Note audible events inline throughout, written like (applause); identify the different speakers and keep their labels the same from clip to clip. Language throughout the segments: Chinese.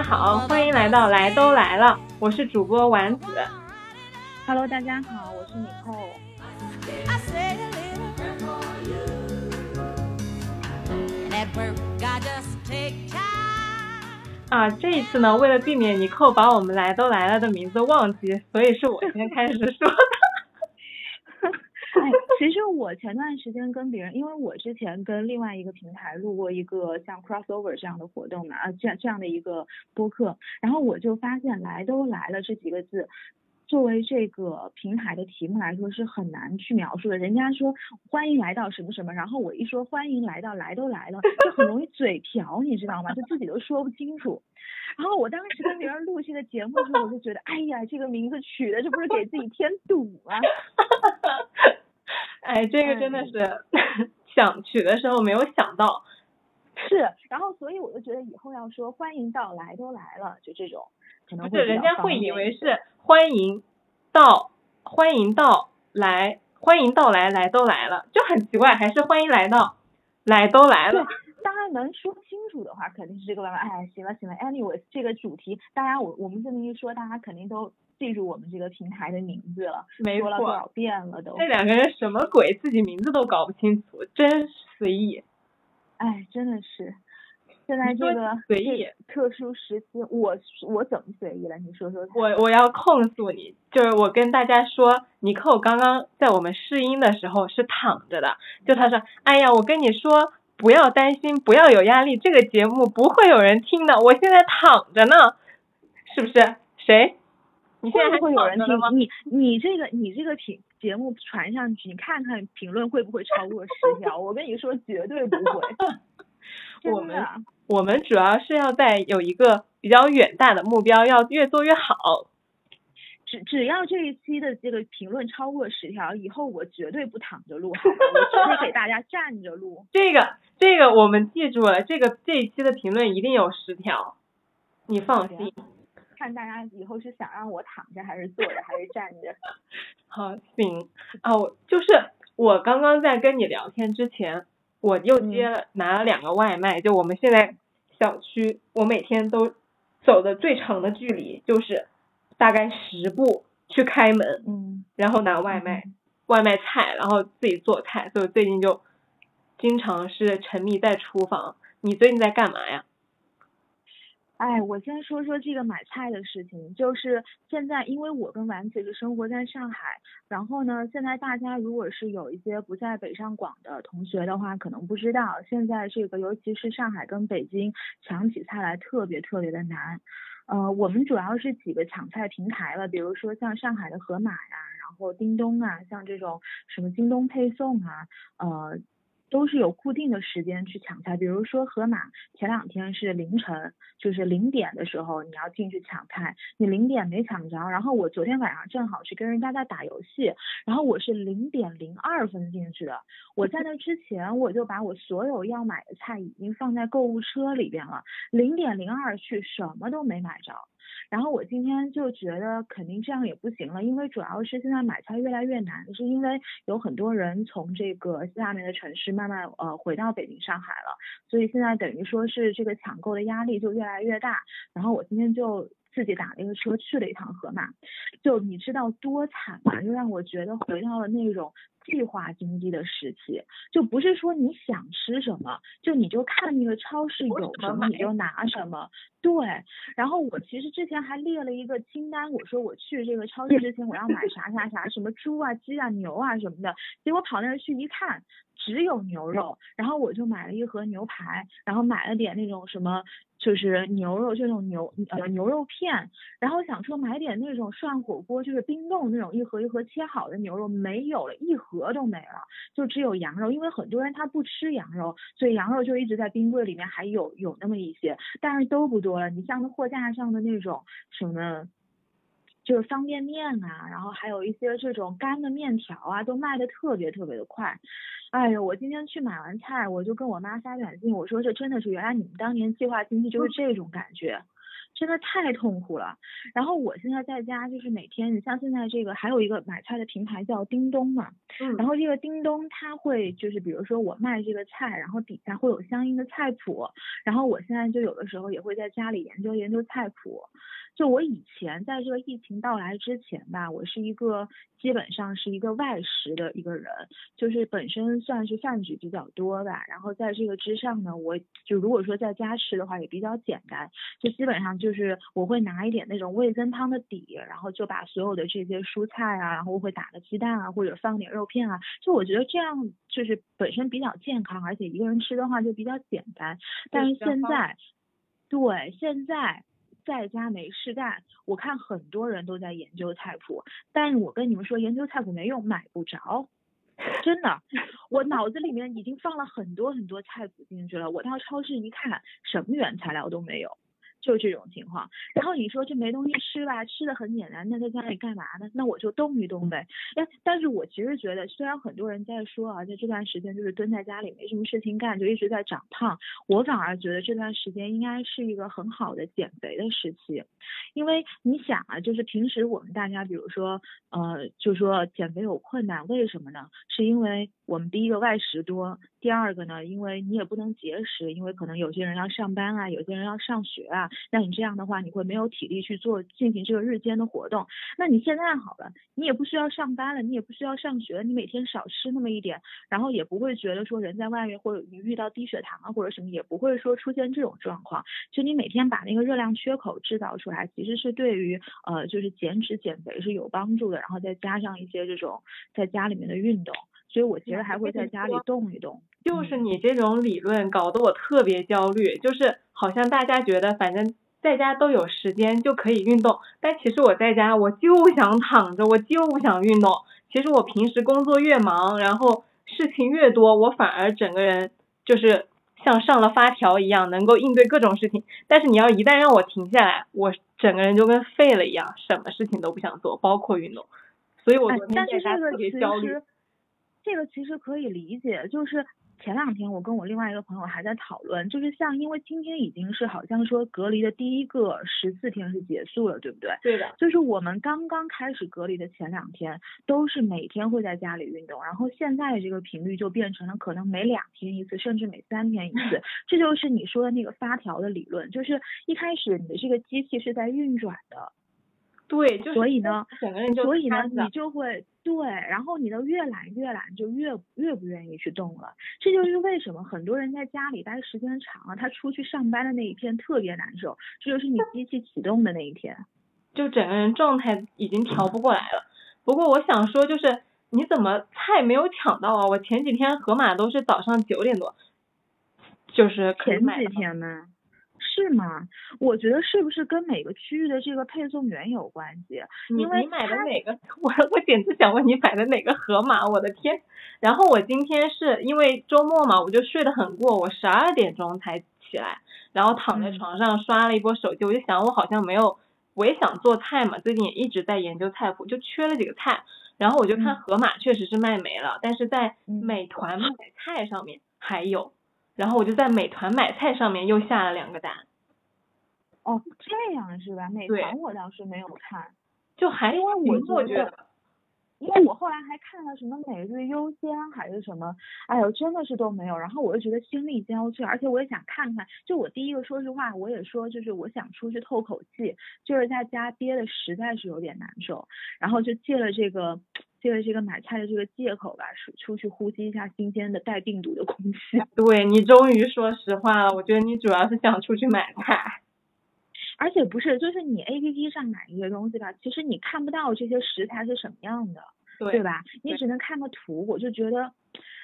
Speaker 1: 家好，欢迎来到来都来了，我是主播丸子。
Speaker 2: Hello，大家好，我是米扣。
Speaker 1: 啊，这一次呢，为了避免尼寇把我们来都来了的名字忘记，所以是我先开始说
Speaker 2: 前段时间跟别人，因为我之前跟另外一个平台录过一个像 crossover 这样的活动嘛，啊，这样这样的一个播客，然后我就发现“来都来了”这几个字。作为这个平台的题目来说是很难去描述的。人家说欢迎来到什么什么，然后我一说欢迎来到来都来了，就很容易嘴瓢，你知道吗？就自己都说不清楚。然后我当时跟别人录这个节目的时候，我就觉得，哎呀，这个名字取的这不是给自己添堵吗？(laughs)
Speaker 1: 哎，这个真的是想取的时候没有想到。
Speaker 2: 是，然后所以我就觉得以后要说欢迎到来都来了，就这种可能
Speaker 1: 不是，人家会以为是欢迎到，欢迎到来，欢迎到来，来都来了，就很奇怪，还是欢迎来到，来都来了。
Speaker 2: 当然能说清楚的话，肯定是这个办法。哎，行了行了，anyways，这个主题，大家我我们这么一说，大家肯定都记住我们这个平台的名字了，
Speaker 1: 没
Speaker 2: 说了多少遍了都。
Speaker 1: 这两个人什么鬼，自己名字都搞不清楚，真随意。
Speaker 2: 哎，真的是，现在这个
Speaker 1: 随意
Speaker 2: 特殊时期，我我怎么随意了？你说说。
Speaker 1: 我我要控诉你，就是我跟大家说，尼寇刚刚在我们试音的时候是躺着的，就他说，哎呀，我跟你说，不要担心，不要有压力，这个节目不会有人听的，我现在躺着呢，是不是？谁？你现在还
Speaker 2: 会有人听
Speaker 1: 吗？？
Speaker 2: 你你这个你这个评节目传上去，你看看评论会不会超过十条？(laughs) 我跟你说，绝对不会。(laughs)
Speaker 1: 我们我们主要是要在有一个比较远大的目标，要越做越好。
Speaker 2: 只只要这一期的这个评论超过十条，以后我绝对不躺着录？我绝对给大家站着录。
Speaker 1: 这个这个我们记住了，这个这一期的评论一定有十条，你放心。
Speaker 2: 看大家以后是想让我躺着，还是坐着，还是站着？(laughs)
Speaker 1: 好，行啊，我就是我刚刚在跟你聊天之前，我又接了、拿了两个外卖，就我们现在小区，我每天都走的最长的距离就是大概十步去开门，
Speaker 2: 嗯，
Speaker 1: 然后拿外卖，外卖菜，然后自己做菜，所以我最近就经常是沉迷在厨房。你最近在干嘛呀？
Speaker 2: 哎，我先说说这个买菜的事情，就是现在，因为我跟丸子是生活在上海，然后呢，现在大家如果是有一些不在北上广的同学的话，可能不知道，现在这个尤其是上海跟北京抢起菜来特别特别的难。呃，我们主要是几个抢菜平台了，比如说像上海的盒马呀，然后叮咚啊，像这种什么京东配送啊，呃，都是有固定的时间去抢菜。比如说盒马前两天是凌晨，就是零点的时候你要进去抢菜，你零点没抢着，然后我昨天晚上正好是跟人家在打游戏，然后我是零点零二分进去的。我在那之前我就把我所有要买的菜已经放在购物车里边了，零点零二去什么都没买着。然后我今天就觉得肯定这样也不行了，因为主要是现在买菜越来越难，是因为有很多人从这个下面的城市慢慢呃回到北京、上海了，所以现在等于说是这个抢购的压力就越来越大。然后我今天就自己打了一个车去了一趟河马，就你知道多惨吗？就让我觉得回到了那种计划经济的时期，就不是说你想吃什么，就你就看那个超市
Speaker 1: 有什么
Speaker 2: 你就拿什么。对，然后我其实之前还列了一个清单，我说我去这个超市之前我要买啥啥啥，什么猪啊、鸡啊、牛啊什么的，结果跑那儿去一看，只有牛肉，然后我就买了一盒牛排，然后买了点那种什么。就是牛肉，这种牛呃牛肉片，然后想说买点那种涮火锅，就是冰冻那种一盒一盒切好的牛肉，没有了，一盒都没了，就只有羊肉，因为很多人他不吃羊肉，所以羊肉就一直在冰柜里面还有有那么一些，但是都不多了。你像那货架上的那种什么。就是方便面啊，然后还有一些这种干的面条啊，都卖的特别特别的快。哎呦，我今天去买完菜，我就跟我妈发短信，我说这真的是原来你们当年计划经济就是这种感觉。真的太痛苦了。然后我现在在家就是每天，你像现在这个还有一个买菜的平台叫叮咚嘛，
Speaker 1: 嗯
Speaker 2: 然后这个叮咚它会就是比如说我卖这个菜，然后底下会有相应的菜谱，然后我现在就有的时候也会在家里研究研究菜谱。就我以前在这个疫情到来之前吧，我是一个基本上是一个外食的一个人，就是本身算是饭局比较多吧，然后在这个之上呢，我就如果说在家吃的话也比较简单，就基本上就是我会拿一点那种味增汤的底，然后就把所有的这些蔬菜啊，然后我会打个鸡蛋啊，或者放点肉片啊，就我觉得这样就是本身比较健康，而且一个人吃的话就比较简单。但是现在，对，现在在家没事干，我看很多人都在研究菜谱，但是我跟你们说，研究菜谱没用，买不着。真的，(laughs) 我脑子里面已经放了很多很多菜谱进去了，我到超市一看，什么原材料都没有，就这种情况。然后你说这没东西吃吧，吃的很简单，那在家里干嘛呢？那我就动一动呗。哎，但是我其实觉得，虽然很多人在说啊，在这段时间就是蹲在家里没什么事情干，就一直在长胖，我反而觉得这段时间应该是一个很好的减肥的时期，因为你想啊，就是平时我们大家比如说，呃，就说减肥有困难，为什么呢？是因为我们第一个外食多，第二个呢，因为你也不能节食，因为可能有些人要上班啊，有些人要上学啊，那你这样的话，你会没有体力去做进行这个日间的活动。那你现在好了，你也不需要上班了，你也不需要上学，你每天少吃那么一点，然后也不会觉得说人在外面或者你遇到低血糖啊或者什么，也不会说出现这种状况。就你每天把那个热量缺口制造出来，其实是对于呃就是减脂减肥是有帮助的。然后再加上一些这种在家里面的运动，所以我其实还会在家里动一动。
Speaker 1: 就是你这种理论搞得我特别焦虑，就是好像大家觉得反正在家都有时间就可以运动，但其实我在家我就想躺着，我就想运动。其实我平时工作越忙，然后事情越多，我反而整个人就是像上了发条一样，能够应对各种事情。但是你要一旦让我停下来，我整个人就跟废了一样，什么事情都不想做，包括运动。所以我
Speaker 2: 哎
Speaker 1: 昨，天
Speaker 2: 但
Speaker 1: 在家特别焦虑。
Speaker 2: 实，这个其实可以理解，就是前两天我跟我另外一个朋友还在讨论，就是像因为今天已经是好像说隔离的第一个十四天是结束了，对不对？
Speaker 1: 对的，
Speaker 2: 就是我们刚刚开始隔离的前两天，都是每天会在家里运动，然后现在的这个频率就变成了可能每两天一次，甚至每三天一次。(laughs) 这就是你说的那个发条的理论，就是一开始你的这个机器是在运转的，
Speaker 1: 对，就是
Speaker 2: 所以呢，
Speaker 1: 整个人就
Speaker 2: 所以呢，你就会对，然后你的越懒越懒，就越越不愿意去动了。这就是为什么很多人在家里待时间长了，他出去上班的那一天特别难受，这就是你机器启动的那一天。
Speaker 1: 就整个人状态已经调不过来了。不过我想说，就是你怎么菜没有抢到啊？我前几天盒马都是早上九点多，就是可以
Speaker 2: 前几天吗？是吗？我觉得是不是跟每个区域的这个配送员有关系？因为
Speaker 1: 你你买的哪个？(laughs) 我我简直想问你买的哪个盒马？我的天！然后我今天是因为周末嘛，我就睡得很过，我十二点钟才起来，然后躺在
Speaker 2: 嗯
Speaker 1: 床上刷了一波手机，我就想我好像没有，我也想做菜嘛，最近也一直在研究菜谱，就缺了几个菜，然后我就看
Speaker 2: 嗯
Speaker 1: 盒马确实是卖没了，但是在
Speaker 2: 嗯
Speaker 1: 美团买菜上面还有，然后我就在美团买菜上面又下了两个单，
Speaker 2: 哦，这样是吧？美团我倒是没有看，
Speaker 1: 就还
Speaker 2: 因为我
Speaker 1: 行我
Speaker 2: 觉得。因为我后来还看了什么每日优先还是什么，哎呦，真的是都没有。然后我就觉得心力交瘁，而且我也想看看。就我第一个说实话，我也说就是我想出去透口气，就是在家憋的实在是有点难受，然后就借了这个借了这个买菜的这个借口吧，出出去呼吸一下新鲜的带病毒的空气。(laughs)
Speaker 1: 对你终于说实话了，我觉得你主要是想出去买菜。
Speaker 2: 而且不是，就是你 A P P 上买一些东西吧，其实你看不到这些食材是什么样的。
Speaker 1: 对
Speaker 2: 对？吧？你只能看个图，我就觉得，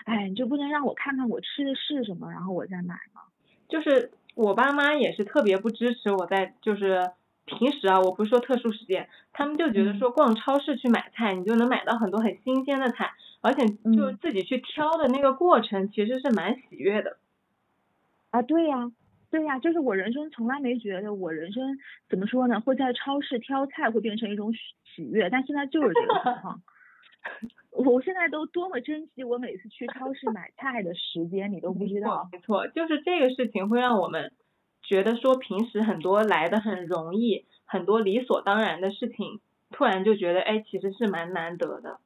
Speaker 2: 哎，你就不能让我看看我吃的是什么，然后我再买吗？
Speaker 1: 就是我爸妈也是特别不支持我在就是平时啊，我不是说特殊时间，他们就觉得
Speaker 2: 嗯
Speaker 1: 说逛超市去买菜，你就能买到很多很新鲜的菜，而且就
Speaker 2: 嗯
Speaker 1: 自己去挑的那个过程其实是蛮喜悦的。
Speaker 2: 啊，对呀、对呀、就是我人生从来没觉得我人生怎么说呢，会在超市挑菜会变成一种喜喜悦，但现在就是这个情况。我现在都多么珍惜我每次去超市买菜的时间，你都不知道。
Speaker 1: 没错，就是这个事情会让我们觉得说平时很多来的很容易，很多理所当然的事情，突然就觉得哎，其实是蛮难得的。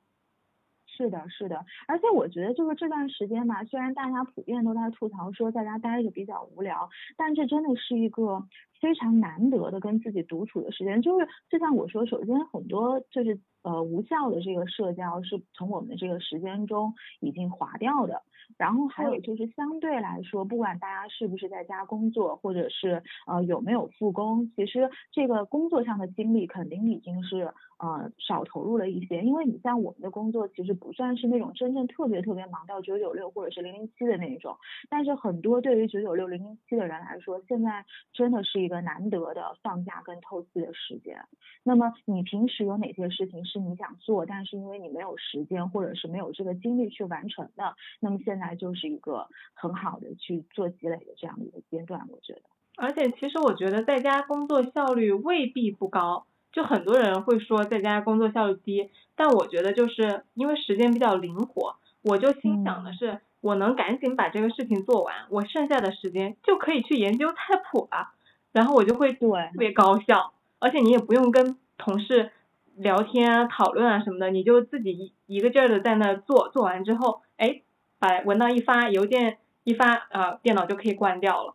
Speaker 2: 是的，是的，而且我觉得就是这段时间吧，虽然大家普遍都在吐槽说在家待着比较无聊，但这真的是一个非常难得的跟自己独处的时间。就是就像我说，首先很多就是呃无效的这个社交是从我们的这个时间中已经划掉的。然后还有就是相对来说，不管大家是不是在家工作，或者是呃有没有复工，其实这个工作上的精力肯定已经是呃少投入了一些。因为你像我们的工作，其实不算是那种真正特别特别忙到九九六或者是零零七的那种。但是很多对于九九六零零七的人来说，现在真的是一个难得的放假跟透气的时间。那么你平时有哪些事情是你想做，但是因为你没有时间或者是没有这个精力去完成的？那么现在就是一个很好的去做积累的这样的一个阶段，我觉得。
Speaker 1: 而且其实我觉得在家工作效率未必不高，就很多人会说在家工作效率低，但我觉得就是因为时间比较灵活，我就心想的是，我能赶紧把这个事情做完，我剩下的时间就可以去研究菜谱了，然后我就会
Speaker 2: 对
Speaker 1: 特别高效，而且你也不用跟同事聊天啊、讨论啊什么的，你就自己一一个劲儿的在那做，做完之后，哎。把文档一发，邮件一发，呃，电脑就可以关掉了。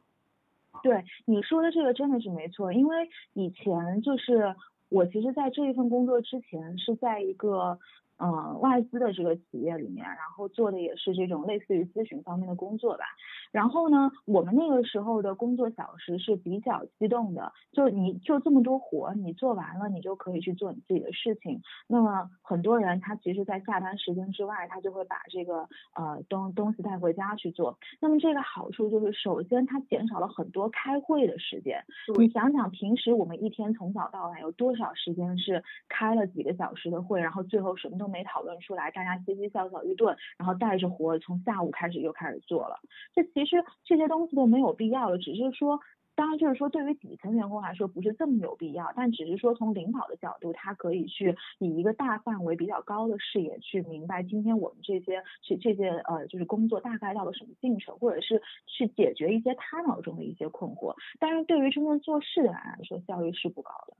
Speaker 2: 对你说的这个真的是没错，因为以前就是我其实，在这一份工作之前是在一个。嗯，外资的这个企业里面，然后做的也是这种类似于咨询方面的工作吧。然后呢，我们那个时候的工作小时是比较激动的，就你就这么多活，你做完了，你就可以去做你自己的事情。那么很多人他其实，在下班时间之外，他就会把这个呃东东西带回家去做。那么这个好处就是，首先它减少了很多开会的时间。你想想，平时我们一天从早到晚有多少时间是开了几个小时的会，然后最后什么都。都没讨论出来，大家嘻嘻笑笑一顿，然后带着活从下午开始又开始做了。这其实这些东西都没有必要了，只是说，当然就是说对于底层员工来说不是这么有必要，但只是说从领导的角度，他可以去以一个大范围比较高的视野去明白今天我们这些这这些呃就是工作大概到了什么进程，或者是去解决一些他脑中的一些困惑。但是对于真正做事的人来说，效率是不高的。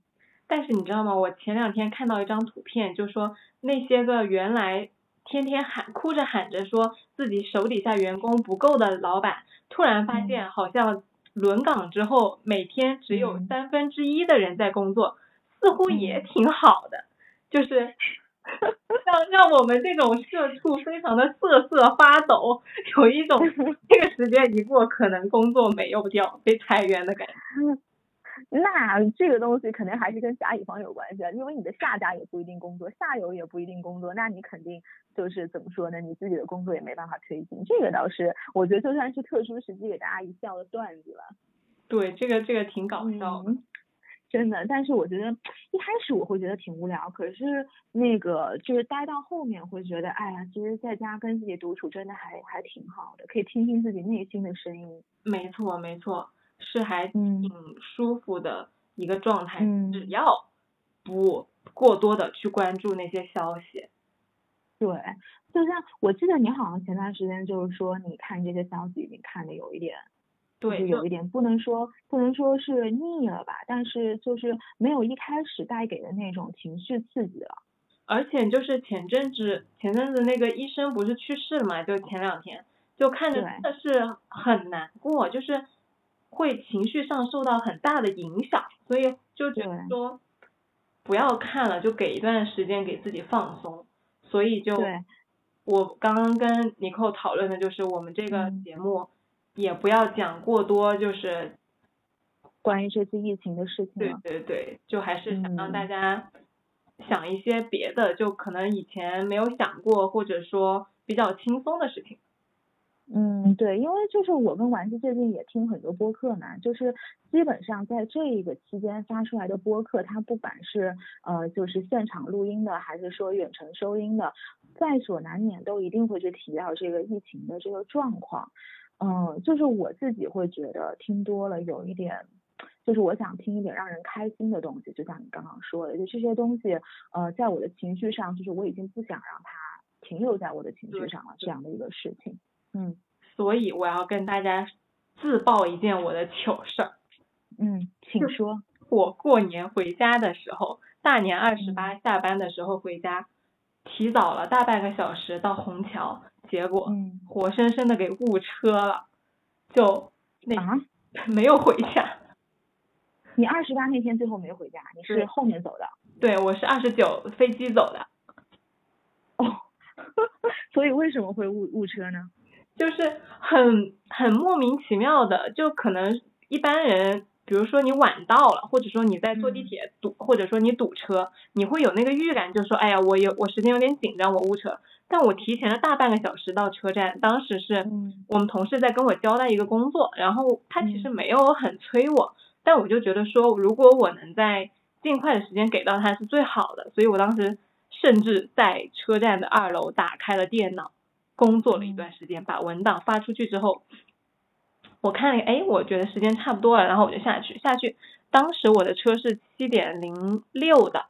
Speaker 1: 但是你知道吗？我前两天看到一张图片，就说那些个原来天天喊哭着喊着说自己手底下员工不够的老板，突然发现好像轮岗之后每天只有三分之一的人在工作，似乎也挺好的，就是 (laughs) 让让我们这种社畜非常的瑟瑟发抖，有一种 (laughs) 这个时间一过，可能工作没有掉被裁员的感觉。
Speaker 2: 那这个东西肯定还是跟甲乙方有关系啊，因为你的下家也不一定工作，下游也不一定工作，那你肯定就是怎么说呢？你自己的工作也没办法推进。这个倒是，我觉得就算是特殊时期给大家一笑的段子了。
Speaker 1: 对，这个这个挺搞笑的，
Speaker 2: 真的。但是我觉得一开始我会觉得挺无聊，可是那个就是待到后面会觉得，哎呀，其实在家跟自己独处真的还还挺好的，可以听听自己内心的声音。
Speaker 1: 没错，没错。是还挺舒服的一个状态，只要不过多的去关注那些消息。
Speaker 2: 对，就像我记得你好像前段时间就是说，你看这些消息已经看的有一点，
Speaker 1: 对，
Speaker 2: 有一点不能说不能说是腻了吧，但是就是没有一开始带给的那种情绪刺激了。
Speaker 1: 而且就是前阵子前阵子那个医生不是去世了嘛，就前两天就看着真的是很难过，就是。会情绪上受到很大的影响，所以就觉得说不要看了，就给一段时间给自己放松。所以就我刚刚跟尼寇讨论的就是我们这个节目也不要讲过多，就是
Speaker 2: 关于这次疫情的事情。
Speaker 1: 对对对，就还是想让大家想一些别的，就可能以前没有想过或者说比较轻松的事情。
Speaker 2: 嗯，对，因为就是我跟丸子最近也听很多播客嘛，就是基本上在这一个期间发出来的播客，它不管是呃就是现场录音的，还是说远程收音的，在所难免都一定会去提到这个疫情的这个状况。嗯，就是我自己会觉得听多了有一点，就是我想听一点让人开心的东西，就像你刚刚说的，就这些东西，呃，在我的情绪上，就是我已经不想让它停留在我的情绪上了，这样的一个事情。嗯，
Speaker 1: 所以我要跟大家自曝一件我的糗事儿。
Speaker 2: 嗯，请说。
Speaker 1: 我过年回家的时候，大年二十八下班的时候回家，提早了大半个小时到虹桥，结果
Speaker 2: 嗯
Speaker 1: 活生生的给误车了，就那、
Speaker 2: 啊，(laughs)
Speaker 1: 没有回家。
Speaker 2: 你二十八那天最后没回家，你是后面走的。
Speaker 1: 对，我是二十九飞机走的，
Speaker 2: 哦，(laughs) 所以为什么会误误车呢？
Speaker 1: 就是很很莫名其妙的，就可能一般人，比如说你晚到了，或者说你在坐地
Speaker 2: 嗯。
Speaker 1: 铁堵，或者说你堵车，你会有那个预感，就说哎呀，我有我时间有点紧张，我误车。但我提前了大半个小时到车站，当时是
Speaker 2: 嗯。
Speaker 1: 我们同事在跟我交代一个工作，然后他其实
Speaker 2: 嗯。
Speaker 1: 没有很催我，但我就觉得说，如果我能在尽快的时间给到他是最好的，所以我当时甚至在车站的二楼打开了电脑，工作了一段时间，把文档发出去之后，我看了，哎，我觉得时间差不多了，然后我就下去，下去，当时我的车是七点零六的，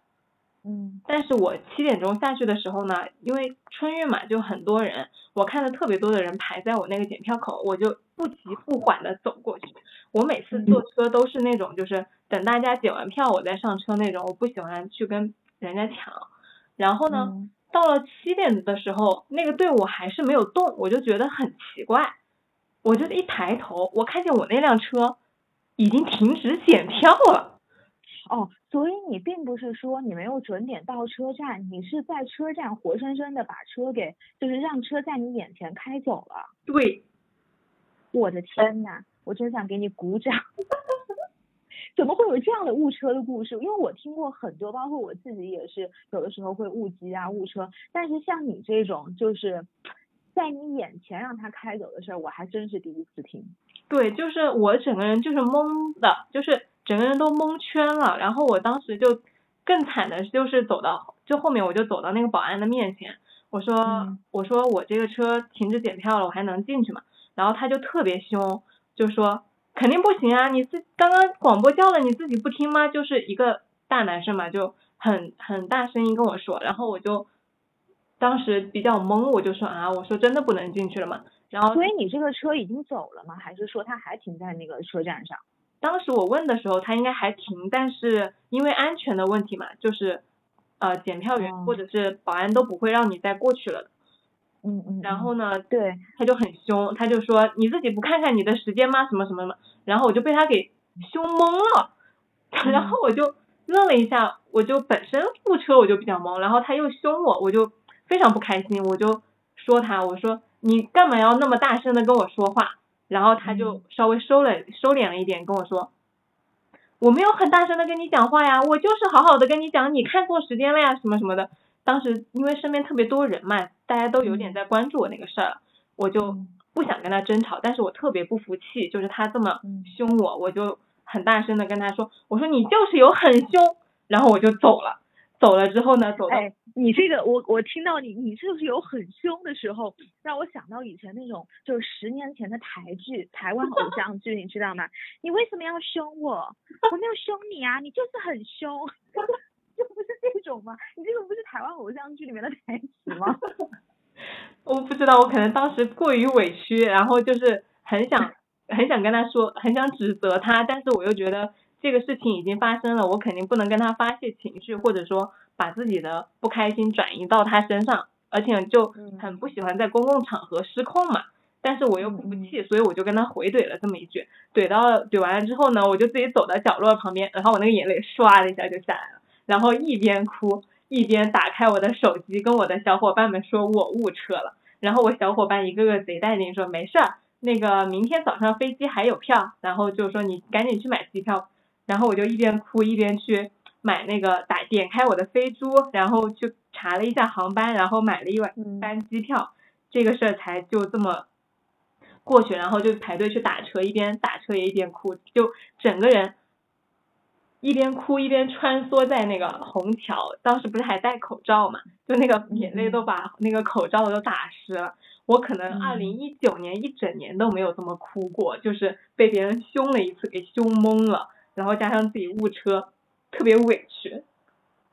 Speaker 2: 嗯
Speaker 1: 但是我七点钟下去的时候呢，因为春运嘛，就很多人，我看到特别多的人排在我那个检票口，我就不急不缓的走过去。我每次坐车都是那种，就是等大家检完票我再上车那种，我不喜欢去跟人家抢。然后呢，
Speaker 2: 嗯
Speaker 1: 到了七点的时候，那个队伍还是没有动，我就觉得很奇怪。我就一抬头，我看见我那辆车已经停止检票了。
Speaker 2: 哦，所以你并不是说你没有准点到车站，你是在车站活生生的把车给，就是让车在你眼前开走了。
Speaker 1: 对，
Speaker 2: 我的天呐，我真想给你鼓掌！(laughs) 怎么会有这样的误车的故事？因为我听过很多，包括我自己也是，有的时候会误机啊、误车。但是像你这种，就是在你眼前让他开走的事儿，我还真是第一次听。
Speaker 1: 对，就是我整个人就是懵的，就是整个人都蒙圈了。然后我当时就更惨的就是走到，就后面我就走到那个保安的面前，我说、
Speaker 2: 嗯
Speaker 1: 我说我这个车停止检票了，我还能进去吗？然后他就特别凶，就说肯定不行啊，你自刚刚广播叫了，你自己不听吗？就是一个大男生嘛，就很很大声音跟我说，然后我就当时比较懵，我就说啊，我说真的不能进去了吗？然后
Speaker 2: 所以你这个车已经走了吗？还是说他还停在那个车站上？
Speaker 1: 当时我问的时候，他应该还停，但是因为安全的问题嘛，就是呃检票员
Speaker 2: 哦
Speaker 1: 或者是保安都不会让你再过去了的。
Speaker 2: 嗯嗯。嗯
Speaker 1: 然后呢，
Speaker 2: 对，
Speaker 1: 他就很凶，他就说你自己不看看你的时间吗？什么什么什么。然后我就被他给凶懵了，然后我就愣了一下，我就本身误车我就比较懵，然后他又凶我，我就非常不开心，我就说他，我说你干嘛要那么大声的跟我说话？然后他就
Speaker 2: 嗯
Speaker 1: 稍微收了收敛了一点，跟我说，我没有很大声的跟你讲话呀，我就是好好的跟你讲，你看错时间了呀，什么什么的。当时因为身边特别多人嘛，大家都有点
Speaker 2: 嗯
Speaker 1: 在关注我那个事儿，我就
Speaker 2: 嗯
Speaker 1: 不想跟他争吵，但是我特别不服气，就是他这么
Speaker 2: 嗯
Speaker 1: 凶我，我就很大声的跟他说，我说你就是有很凶，然后我就走了。走了之后呢，走到、
Speaker 2: 哎，你这个我我听到你你是不是有很凶的时候，让我想到以前那种就是十年前的台剧，台湾偶像剧，你知道吗？你为什么要凶我？我没有凶你啊，你就是很凶，就不是这种吗？你这个不是台湾偶像剧里面的台词吗？(laughs)
Speaker 1: 我不知道，我可能当时过于委屈，然后就是很想很想跟他说，很想指责他，但是我又觉得这个事情已经发生了，我肯定不能跟他发泄情绪，或者说把自己的不开心转移到他身上，而且就
Speaker 2: 嗯
Speaker 1: 很不喜欢在公共场合失控嘛。但是我又不服气，所以我就跟他回怼了这么一句，怼到怼完了之后呢，我就自己走到角落旁边，然后我那个眼泪唰的一下就下来了，然后一边哭一边打开我的手机，跟我的小伙伴们说我误车了。然后我小伙伴一个个贼淡定说没事儿，那个明天早上飞机还有票，然后就说你赶紧去买机票。然后我就一边哭一边去买那个打点开我的飞猪，然后去查了一下航班，然后买了一晚
Speaker 2: 嗯
Speaker 1: 班机票，这个事儿才就这么过去，然后就排队去打车，一边打车也一边哭，就整个人一边哭一边穿梭在那个虹桥，当时不是还戴口罩嘛，就那个眼泪都把那个口罩都打湿了。我可能
Speaker 2: 嗯
Speaker 1: 二零一九年一整年都没有这么哭过，就是被别人凶了一次给凶懵了，然后加上自己误车，特别委屈。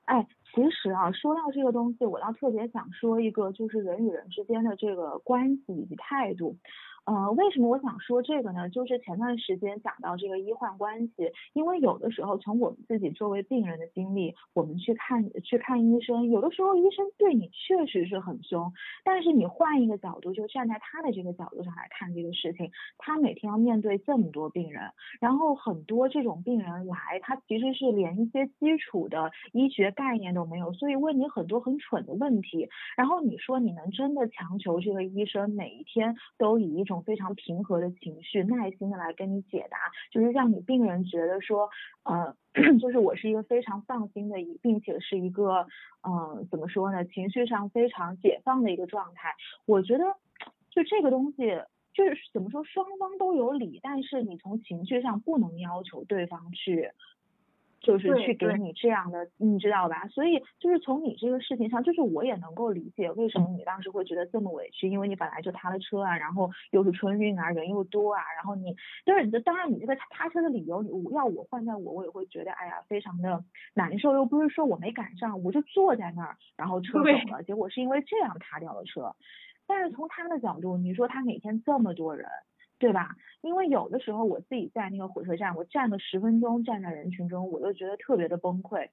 Speaker 2: 哎，其实啊，说到这个东西，我倒特别想说一个，就是人与人之间的这个关系以及态度。呃，为什么我想说这个呢？就是前段时间讲到这个医患关系，因为有的时候从我们自己作为病人的经历，我们去看去看医生，有的时候医生对你确实是很凶，但是你换一个角度，就站在他的这个角度上来看这个事情，他每天要面对这么多病人，然后很多这种病人来，他其实是连一些基础的医学概念都没有，所以问你很多很蠢的问题，然后你说你能真的强求这个医生每一天都以一种种非常平和的情绪，耐心的来跟你解答，就是让你病人觉得说，呃，(clears throat) 就是我是一个非常放心的，一并且是一个，嗯，怎么说呢，情绪上非常解放的一个状态。我觉得，就这个东西，就是怎么说，双方都有理，但是你从情绪上不能要求对方去。就是去给你这样的，你知道吧？所以就是从你这个事情上，就是我也能够理解为什么你当时会觉得这么委屈，因为你本来就塌了车啊，然后又是春运啊，人又多啊，然后你就是你当然你这个塌车的理由，你要我换在我，我也会觉得哎呀非常的难受，又不是说我没赶上，我就坐在那儿，然后车走了，结果是因为这样塌掉了车。但是从他的角度，你说他每天这么多人，对吧？因为有的时候我自己在那个火车站，我站个十分钟，站在人群中，我都觉得特别的崩溃。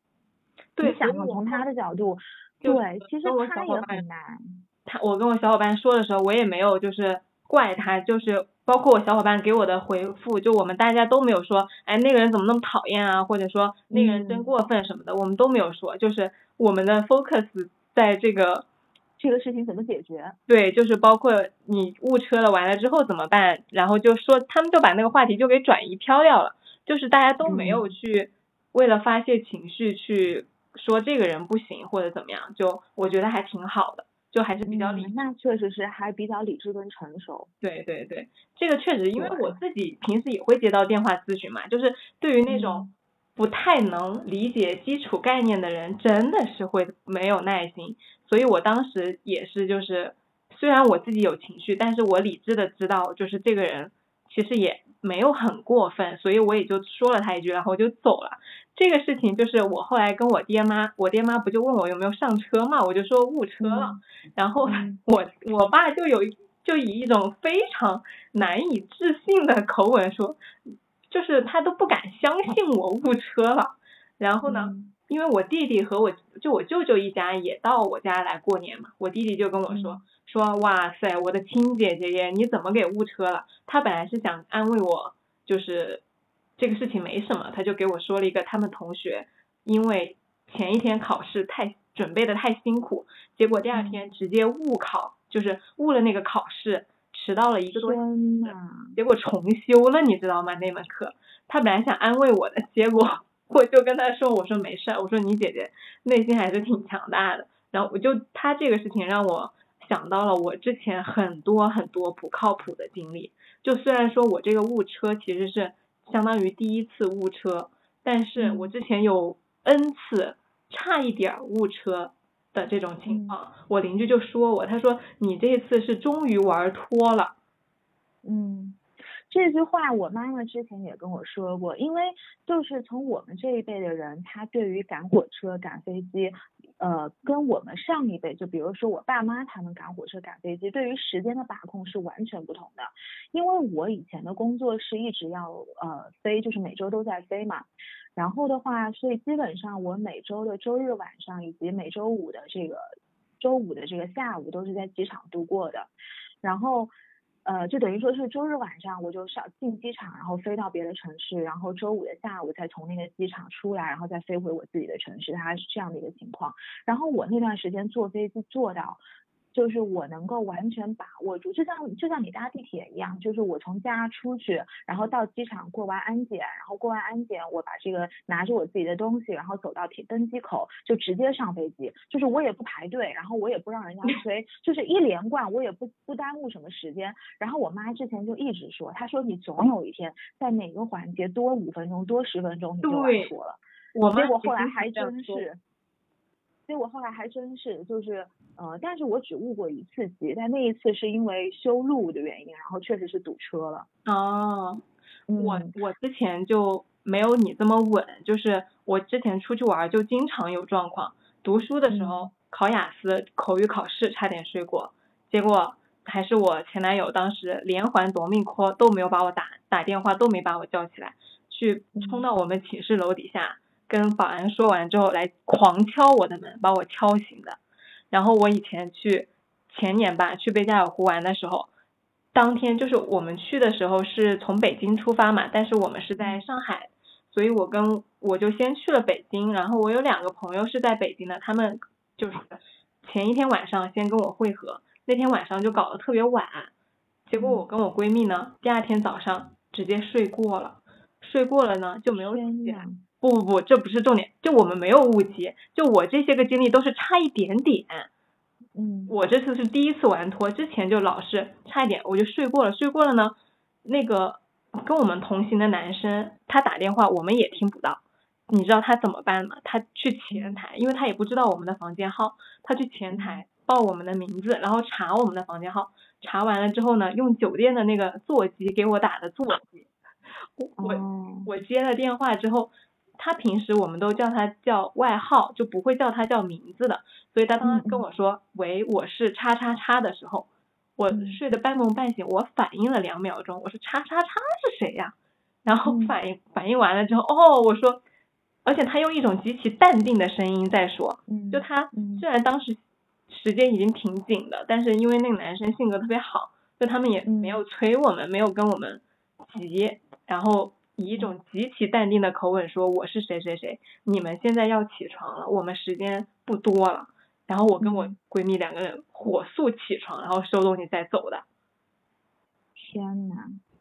Speaker 1: 对，
Speaker 2: 你想
Speaker 1: 所以我
Speaker 2: 想从他的角度，对，其实他也很难。
Speaker 1: 他我跟我小伙伴说的时候，我也没有就是怪他，就是包括我小伙伴给我的回复，就我们大家都没有说，哎，那个人怎么那么讨厌啊，或者说那个人真
Speaker 2: 嗯
Speaker 1: 过分什么的，我们都没有说，就是我们的 focus 在这个
Speaker 2: 这个事情怎么解决？
Speaker 1: 对，就是包括你误车了，完了之后怎么办？然后就说他们就把那个话题就给转移飘掉了，就是大家都没有
Speaker 2: 嗯
Speaker 1: 去为了发泄情绪去说这个人不行或者怎么样，就我觉得还挺好的，就还是比较理
Speaker 2: 嗯，那确实是还比较理智跟成熟。
Speaker 1: 对对对，这个确实，因为我自己平时也会接到电话咨询嘛，就是对于那种
Speaker 2: 嗯
Speaker 1: 不太能理解基础概念的人，真的是会没有耐心。所以我当时也是，就是虽然我自己有情绪，但是我理智的知道，就是这个人其实也没有很过分，所以我也就说了他一句，然后我就走了。这个事情就是我后来跟我爹妈，我爹妈不就问我有没有上车嘛，我就说误车了。然后
Speaker 2: 嗯
Speaker 1: 我我爸就有一就以一种非常难以置信的口吻说，就是他都不敢相信我误车了。然后呢，
Speaker 2: 嗯
Speaker 1: 因为我弟弟和我就我舅舅一家也到我家来过年嘛，我弟弟就跟我说、
Speaker 2: 嗯
Speaker 1: 说哇塞，我的亲姐姐耶，你怎么给误车了？他本来是想安慰我，就是这个事情没什么，他就给我说了一个他们同学因为前一天考试太准备的太辛苦，结果第二
Speaker 2: 嗯
Speaker 1: 天直接误考，就是误了那个考试，迟到了一个多小时，结果重修了，你知道吗？那门课，他本来想安慰我的，结果 (laughs) 我就跟他说，我说没事儿，我说你姐姐内心还是挺强大的。然后我就他这个事情让我想到了我之前很多很多不靠谱的经历。就虽然说我这个误车其实是相当于第一次误车，但是我
Speaker 2: 嗯
Speaker 1: 之前有 N 次差一点儿误车的这种情
Speaker 2: 嗯
Speaker 1: 况，我邻居就说我，他说你这次是终于玩脱了。
Speaker 2: 嗯，这句话我妈妈之前也跟我说过，因为就是从我们这一辈的人，他对于赶火车、赶飞机，呃，跟我们上一辈，就比如说我爸妈他们赶火车、赶飞机，对于时间的把控是完全不同的。因为我以前的工作是一直要呃飞，就是每周都在飞嘛。然后的话，所以基本上我每周的周日晚上以及每周五的这个周五的这个下午都是在机场度过的。然后呃，就等于说是周日晚上我就上进机场，然后飞到别的城市，然后周五的下午再从那个机场出来，然后再飞回我自己的城市，它是这样的一个情况。然后我那段时间坐飞机坐到。就是我能够完全把握住，就像就像你搭地铁一样，就是我从家出去，然后到机场过完安检，然后过完安检，我把这个拿着我自己的东西，然后走到铁登机口，就直接上飞机，就是我也不排队，然后我也不让人家 (laughs) 催，就是一连贯，我也不不耽误什么时间。然后我妈之前就一直说，她说你总有一天在哪个环节多五分钟、多十分钟你就完
Speaker 1: 对
Speaker 2: 脱了。
Speaker 1: 我
Speaker 2: 结果后来还真是，结果后来还真是，就是呃，但是我只误过一次机，但那一次是因为修路的原因，然后确实是堵车了。
Speaker 1: 哦，我
Speaker 2: 嗯
Speaker 1: 我之前就没有你这么稳，就是我之前出去玩儿就经常有状况。读书的时候、
Speaker 2: 嗯
Speaker 1: 考雅思口语考试差点睡过，结果还是我前男友当时连环夺命 call 都没有把我打打电话，都没把我叫起来，去冲到我们寝室楼底下，跟保安说完之后来狂敲我的门，把我敲醒的。然后我以前去前年吧，去贝加尔湖玩的时候，当天就是我们去的时候是从北京出发嘛，但是我们是在上海，所以我跟我就先去了北京，然后我有两个朋友是在北京的，他们就是前一天晚上先跟我会合，那天晚上就搞得特别晚，结果我跟我闺蜜呢，第二天早上直接睡过了，睡过了呢就没有
Speaker 2: 天
Speaker 1: 起来。
Speaker 2: 呐，
Speaker 1: 不不不，这不是重点，就我们没有误机，就我这些个经历都是差一点点。
Speaker 2: 嗯，
Speaker 1: 我这次是第一次玩脱，之前就老是差一点我就睡过了，睡过了呢，那个跟我们同行的男生他打电话我们也听不到，你知道他怎么办吗？他去前台，因为他也不知道我们的房间号，他去前台报我们的名字，然后查我们的房间号，查完了之后呢，用酒店的那个座机给我打的座机，我我
Speaker 2: 哦，
Speaker 1: 我接了电话之后，他平时我们都叫他叫外号，就不会叫他叫名字的。所以他当时跟我说“喂，我是叉叉叉”的时候，我
Speaker 2: 嗯
Speaker 1: 睡得半梦半醒，我反应了两秒钟，我说“叉叉叉是谁呀？”然后
Speaker 2: 嗯
Speaker 1: 反应反应完了之后，哦，我说，而且他用一种极其淡定的声音在说，
Speaker 2: 嗯，
Speaker 1: 就他
Speaker 2: 嗯
Speaker 1: 虽然当时时间已经挺紧的，但是因为那个男生性格特别好，就他们也
Speaker 2: 嗯
Speaker 1: 没有催我们，没有跟我们急，然后以一种极其淡定的口吻说我是谁谁谁，你们现在要起床了，我们时间不多了。然后我跟我
Speaker 2: 嗯
Speaker 1: 闺蜜两个人火速起床，然后收东西再走的。
Speaker 2: 天呐，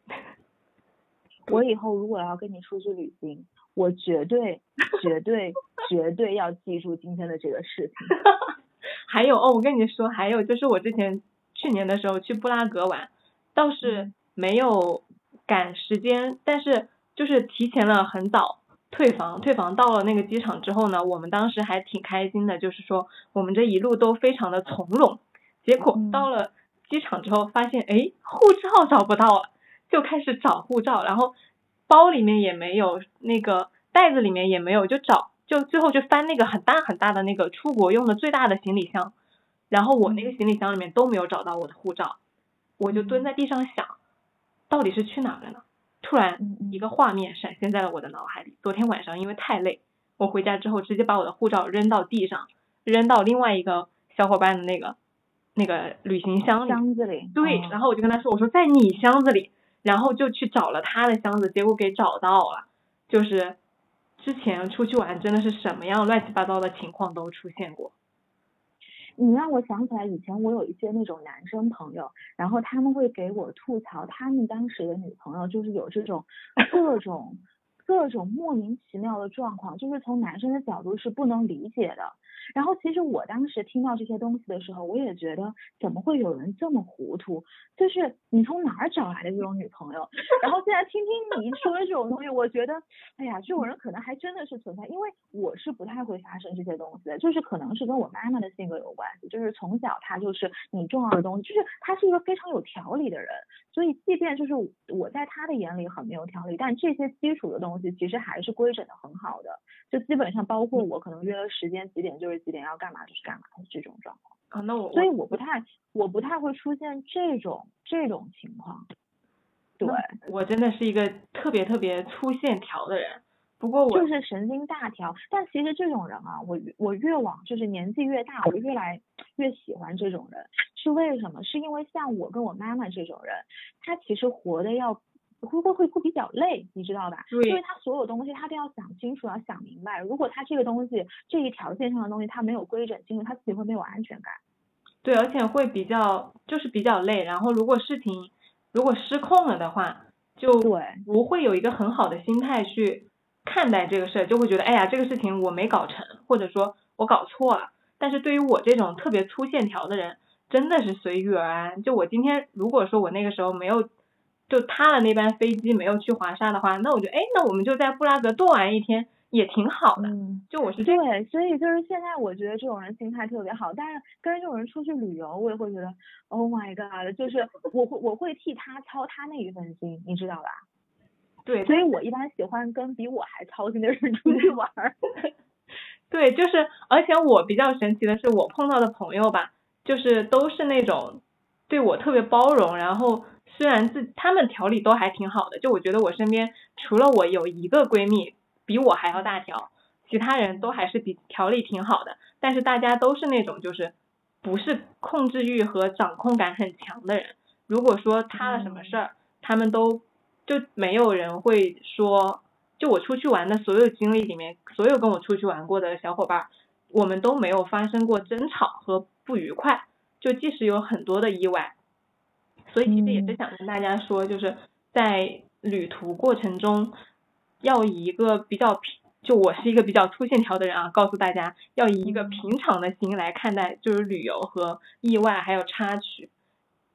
Speaker 2: (laughs) 我以后如果要跟你出去旅行，我绝对、(laughs) 绝对、绝对要记住今天的这个事情。(laughs)
Speaker 1: 还有哦，我跟你说，还有就是我之前去年的时候去布拉格玩，倒是
Speaker 2: 嗯
Speaker 1: 没有赶时间，但是就是提前了很早退房，退房到了那个机场之后呢，我们当时还挺开心的，就是说我们这一路都非常的从容。结果
Speaker 2: 嗯
Speaker 1: 到了机场之后，发现哎护照找不到了，就开始找护照，然后包里面也没有，那个袋子里面也没有，就找，就最后就翻那个很大很大的那个出国用的最大的行李箱，然后我那个行李箱里面都没有找到我的护照，我就蹲在地上想，到底是去哪儿了呢？突然一个画面闪现在了我的脑海里。昨天晚上因为太累，我回家之后直接把我的护照扔到地上，扔到另外一个小伙伴的那个那个旅行箱里。
Speaker 2: 箱子里，
Speaker 1: 对，
Speaker 2: 哦
Speaker 1: 然后我就跟他说，我说在你箱子里，然后就去找了他的箱子，结果给找到了。就是之前出去玩真的是什么样乱七八糟的情况都出现过。
Speaker 2: 你让我想起来，以前我有一些那种男生朋友，然后他们会给我吐槽，他们当时的女朋友就是有这种 (laughs) 各种各种莫名其妙的状况，就是从男生的角度是不能理解的。然后其实我当时听到这些东西的时候，我也觉得怎么会有人这么糊涂？就是你从哪儿找来的这种女朋友？然后现在听听你说的这种东西，我觉得，哎呀，这种人可能还真的是存在，因为我是不太会发生这些东西的，就是可能是跟我妈妈的性格有关系，就是从小她就是你重要的东西，就是她是一个非常有条理的人，所以即便就是我在她的眼里很没有条理，但这些基础的东西其实还是规整的很好的，就基本上包括我可能约了时间几点就是几点要干嘛就是干嘛的这种状况，
Speaker 1: 啊，那我
Speaker 2: 所以我不太我不太会出现这种这种情况，对。
Speaker 1: 我真的是一个特别特别粗线条的人。不过我
Speaker 2: 就是神经大条。但其实这种人啊，我越我越往就是年纪越大，我越来越喜欢这种人，是为什么？是因为像我跟我妈妈这种人，她其实活的要。会会会会比较累，你知道吧？因为他所有东西他都要想清楚，要想明白。如果他这个东西这一条线上的东西他没有规整清楚，他自己会没有安全感。
Speaker 1: 对，而且会比较就是比较累。然后如果事情如果失控了的话，就
Speaker 2: 对
Speaker 1: 不会有一个很好的心态去看待这个事儿，就会觉得哎呀这个事情我没搞成，或者说我搞错了。但是对于我这种特别粗线条的人，真的是随遇而安。就我今天如果说我那个时候没有就他的那班飞机没有去华沙的话，那我就哎那我们就在布拉格多玩一天也挺好的。
Speaker 2: 嗯，
Speaker 1: 就我是这
Speaker 2: 对，所以就是现在我觉得这种人心态特别好，但是跟这种人出去旅游，我也会觉得，Oh my god，就是我会我会替他操他那一份心，你知道吧？
Speaker 1: 对，
Speaker 2: 所以我一般喜欢跟比我还操心的人 (laughs) 出去玩儿。(laughs)
Speaker 1: 对，就是，而且我比较神奇的是，我碰到的朋友吧，就是都是那种，对我特别包容，然后虽然自他们调理都还挺好的，就我觉得我身边除了我有一个闺蜜比我还要大条，其他人都还是比调理挺好的，但是大家都是那种就是不是控制欲和掌控感很强的人。如果说塌了什么事儿，他们都就没有人会说，就我出去玩的所有经历里面，所有跟我出去玩过的小伙伴，我们都没有发生过争吵和不愉快，就即使有很多的意外，所以其实也是
Speaker 2: 嗯
Speaker 1: 想跟大家说，就是在旅途过程中，要以一个比较平，就我是一个比较粗线条的人啊，告诉大家要以一个
Speaker 2: 嗯
Speaker 1: 平常的心来看待，就是旅游和意外还有插曲，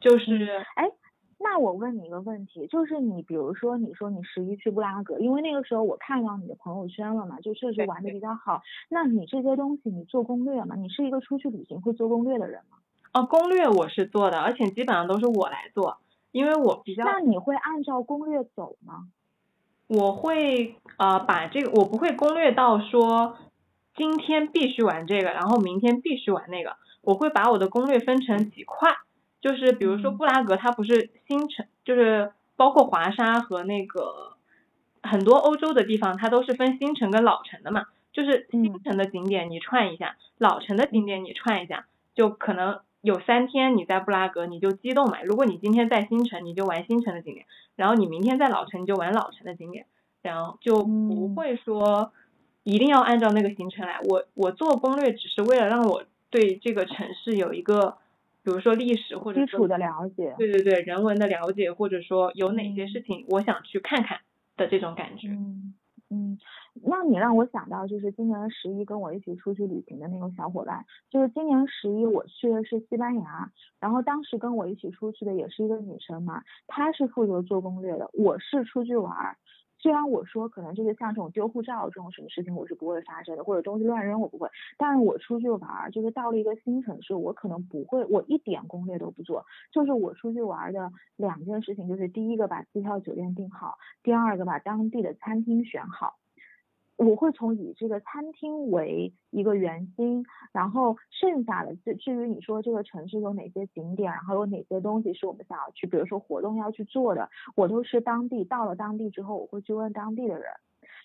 Speaker 1: 就是
Speaker 2: 哎，那我问你一个问题，就是你比如说你说你十一去布拉格，因为那个时候我看到你的朋友圈了嘛，就确实玩的比较好。那你这些东西你做攻略吗？你是一个出去旅行会做攻略的人吗？
Speaker 1: 哦，攻略我是做的，而且基本上都是我来做，因为我比较
Speaker 2: 那你会按照攻略走吗？
Speaker 1: 我会呃把这个，我不会攻略到说今天必须玩这个，然后明天必须玩那个。我会把我的攻略分成几块，就是比如说
Speaker 2: 嗯
Speaker 1: 布拉格，它不是新城，就是包括华沙和那个很多欧洲的地方，它都是分新城跟老城的嘛。就是新
Speaker 2: 嗯
Speaker 1: 城的景点你串一下，老城的景点你串一下，就可能有三天你在布拉格你就激动嘛。如果你今天在新城，你就玩新城的景点。然后你明天在老城你就玩老城的景点，然后就不
Speaker 2: 嗯
Speaker 1: 会说一定要按照那个行程来。我我做攻略只是为了让我对这个城市有一个，比如说历史或者说
Speaker 2: 基础的了解。
Speaker 1: 对对对人文的了解，或者说有哪些
Speaker 2: 嗯
Speaker 1: 事情我想去看看的这种感觉。
Speaker 2: 嗯嗯，那你让我想到就是今年十一跟我一起出去旅行的那个小伙伴，就是今年十一我去的是西班牙，然后当时跟我一起出去的也是一个女生嘛，她是负责做攻略的，我是出去玩儿。虽然我说可能就是像这种丢护照这种什么事情我是不会发生的，或者东西乱扔我不会，但是我出去玩儿，就是到了一个新城市，我可能不会，我一点攻略都不做，就是我出去玩儿的两件事情，就是第一个把机票酒店订好，第二个把当地的餐厅选好。我会从以这个餐厅为一个圆心，然后剩下的至至于你说这个城市有哪些景点，然后有哪些东西是我们想要去，比如说活动要去做的，我都是当地到了当地之后，我会去问当地的人。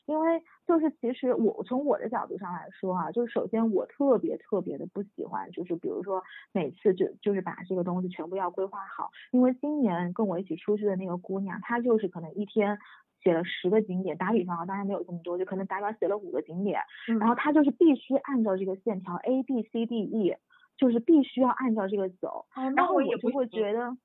Speaker 2: 因为就是其实我从我的角度上来说啊，就是首先我特别特别的不喜欢，就是比如说每次就就是把这个东西全部要规划好，因为今年跟我一起出去的那个姑娘，她就是可能一天写了十个景点，打比方啊，当然没有这么多，就可能大概写了五个景点，
Speaker 1: 嗯
Speaker 2: 然后他就是必须按照这个线条 A B C D E，就是必须要按照这个走，
Speaker 1: 哦，
Speaker 2: 然后我就会觉得。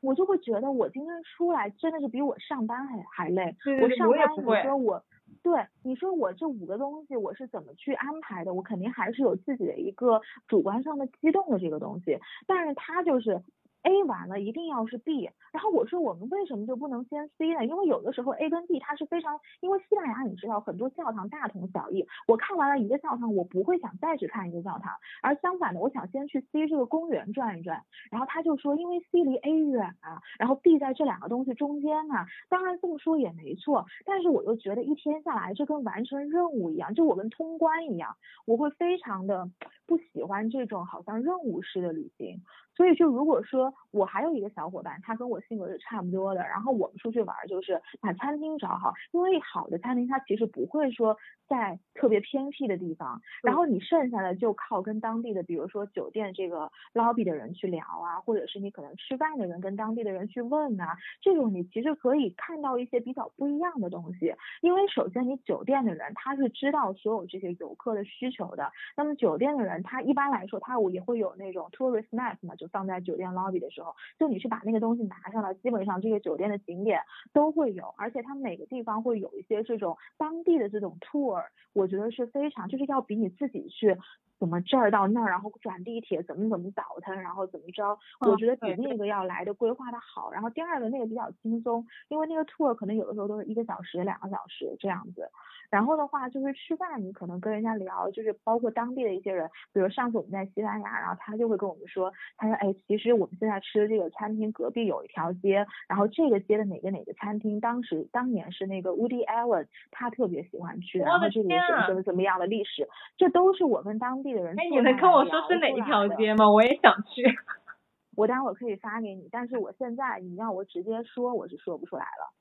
Speaker 2: 我就会觉得我今天出来真的是比我上班还还累。我
Speaker 1: 对对对我
Speaker 2: 上班你说我，对你说我这五个东西我是怎么去安排的？我肯定还是有自己的一个主观上的激动的这个东西，但是他就是 A 完了一定要是 B，然后我说我们为什么就不能先 C 呢？因为有的时候 A 跟 B 它是非常，因为西班牙你知道很多教堂大同小异，我看完了一个教堂，我不会想再去看一个教堂，而相反的，我想先去 C 这个公园转一转。然后他就说，因为 C 离 A 远啊，然后 B 在这两个东西中间啊。当然这么说也没错，但是我又觉得一天下来，这跟完成任务一样，就我跟通关一样，我会非常的不喜欢这种好像任务式的旅行。所以就如果说我还有一个小伙伴，他跟我性格是差不多的，然后我们出去玩儿就是把餐厅找好，因为好的餐厅它其实不会说在特别偏僻的地方，然后你剩下的就靠跟当地的，比如说酒店这个 lobby 的人去聊啊，或者是你可能吃饭的人跟当地的人去问啊，这种你其实可以看到一些比较不一样的东西，因为首先你酒店的人他是知道所有这些游客的需求的，那么酒店的人他一般来说他也会有那种 tourist map 嘛，就放在酒店 lobby 的时候，就你去把那个东西拿上来，基本上这个酒店的景点都会有，而且它每个地方会有一些这种当地的这种 tour，我觉得是非常就是要比你自己去。怎么这儿到那儿，然后转地铁，怎么怎么倒腾，然后怎么着？我
Speaker 1: 嗯
Speaker 2: 觉得比那个要来的规划的好。然后第二个那个比较轻松，因为那个 tour 可能有的时候都是一个小时、两个小时这样子。然后的话就是吃饭，你可能跟人家聊，就是包括当地的一些人，比如上次我们在西班牙，然后他就会跟我们说，他说哎，其实我们现在吃的这个餐厅隔壁有一条街，然后这个街的哪个哪个餐厅，当时当年是那个 Woody Allen 他特别喜欢去，然后这个有什么
Speaker 1: 天啊
Speaker 2: 什么什么样的历史，这都是我跟当地的人
Speaker 1: 哎，你能跟我说是哪一条街吗？我也想去。(laughs)
Speaker 2: 我待会儿可以发给你，但是我现在你让我直接说，我是说不出来了。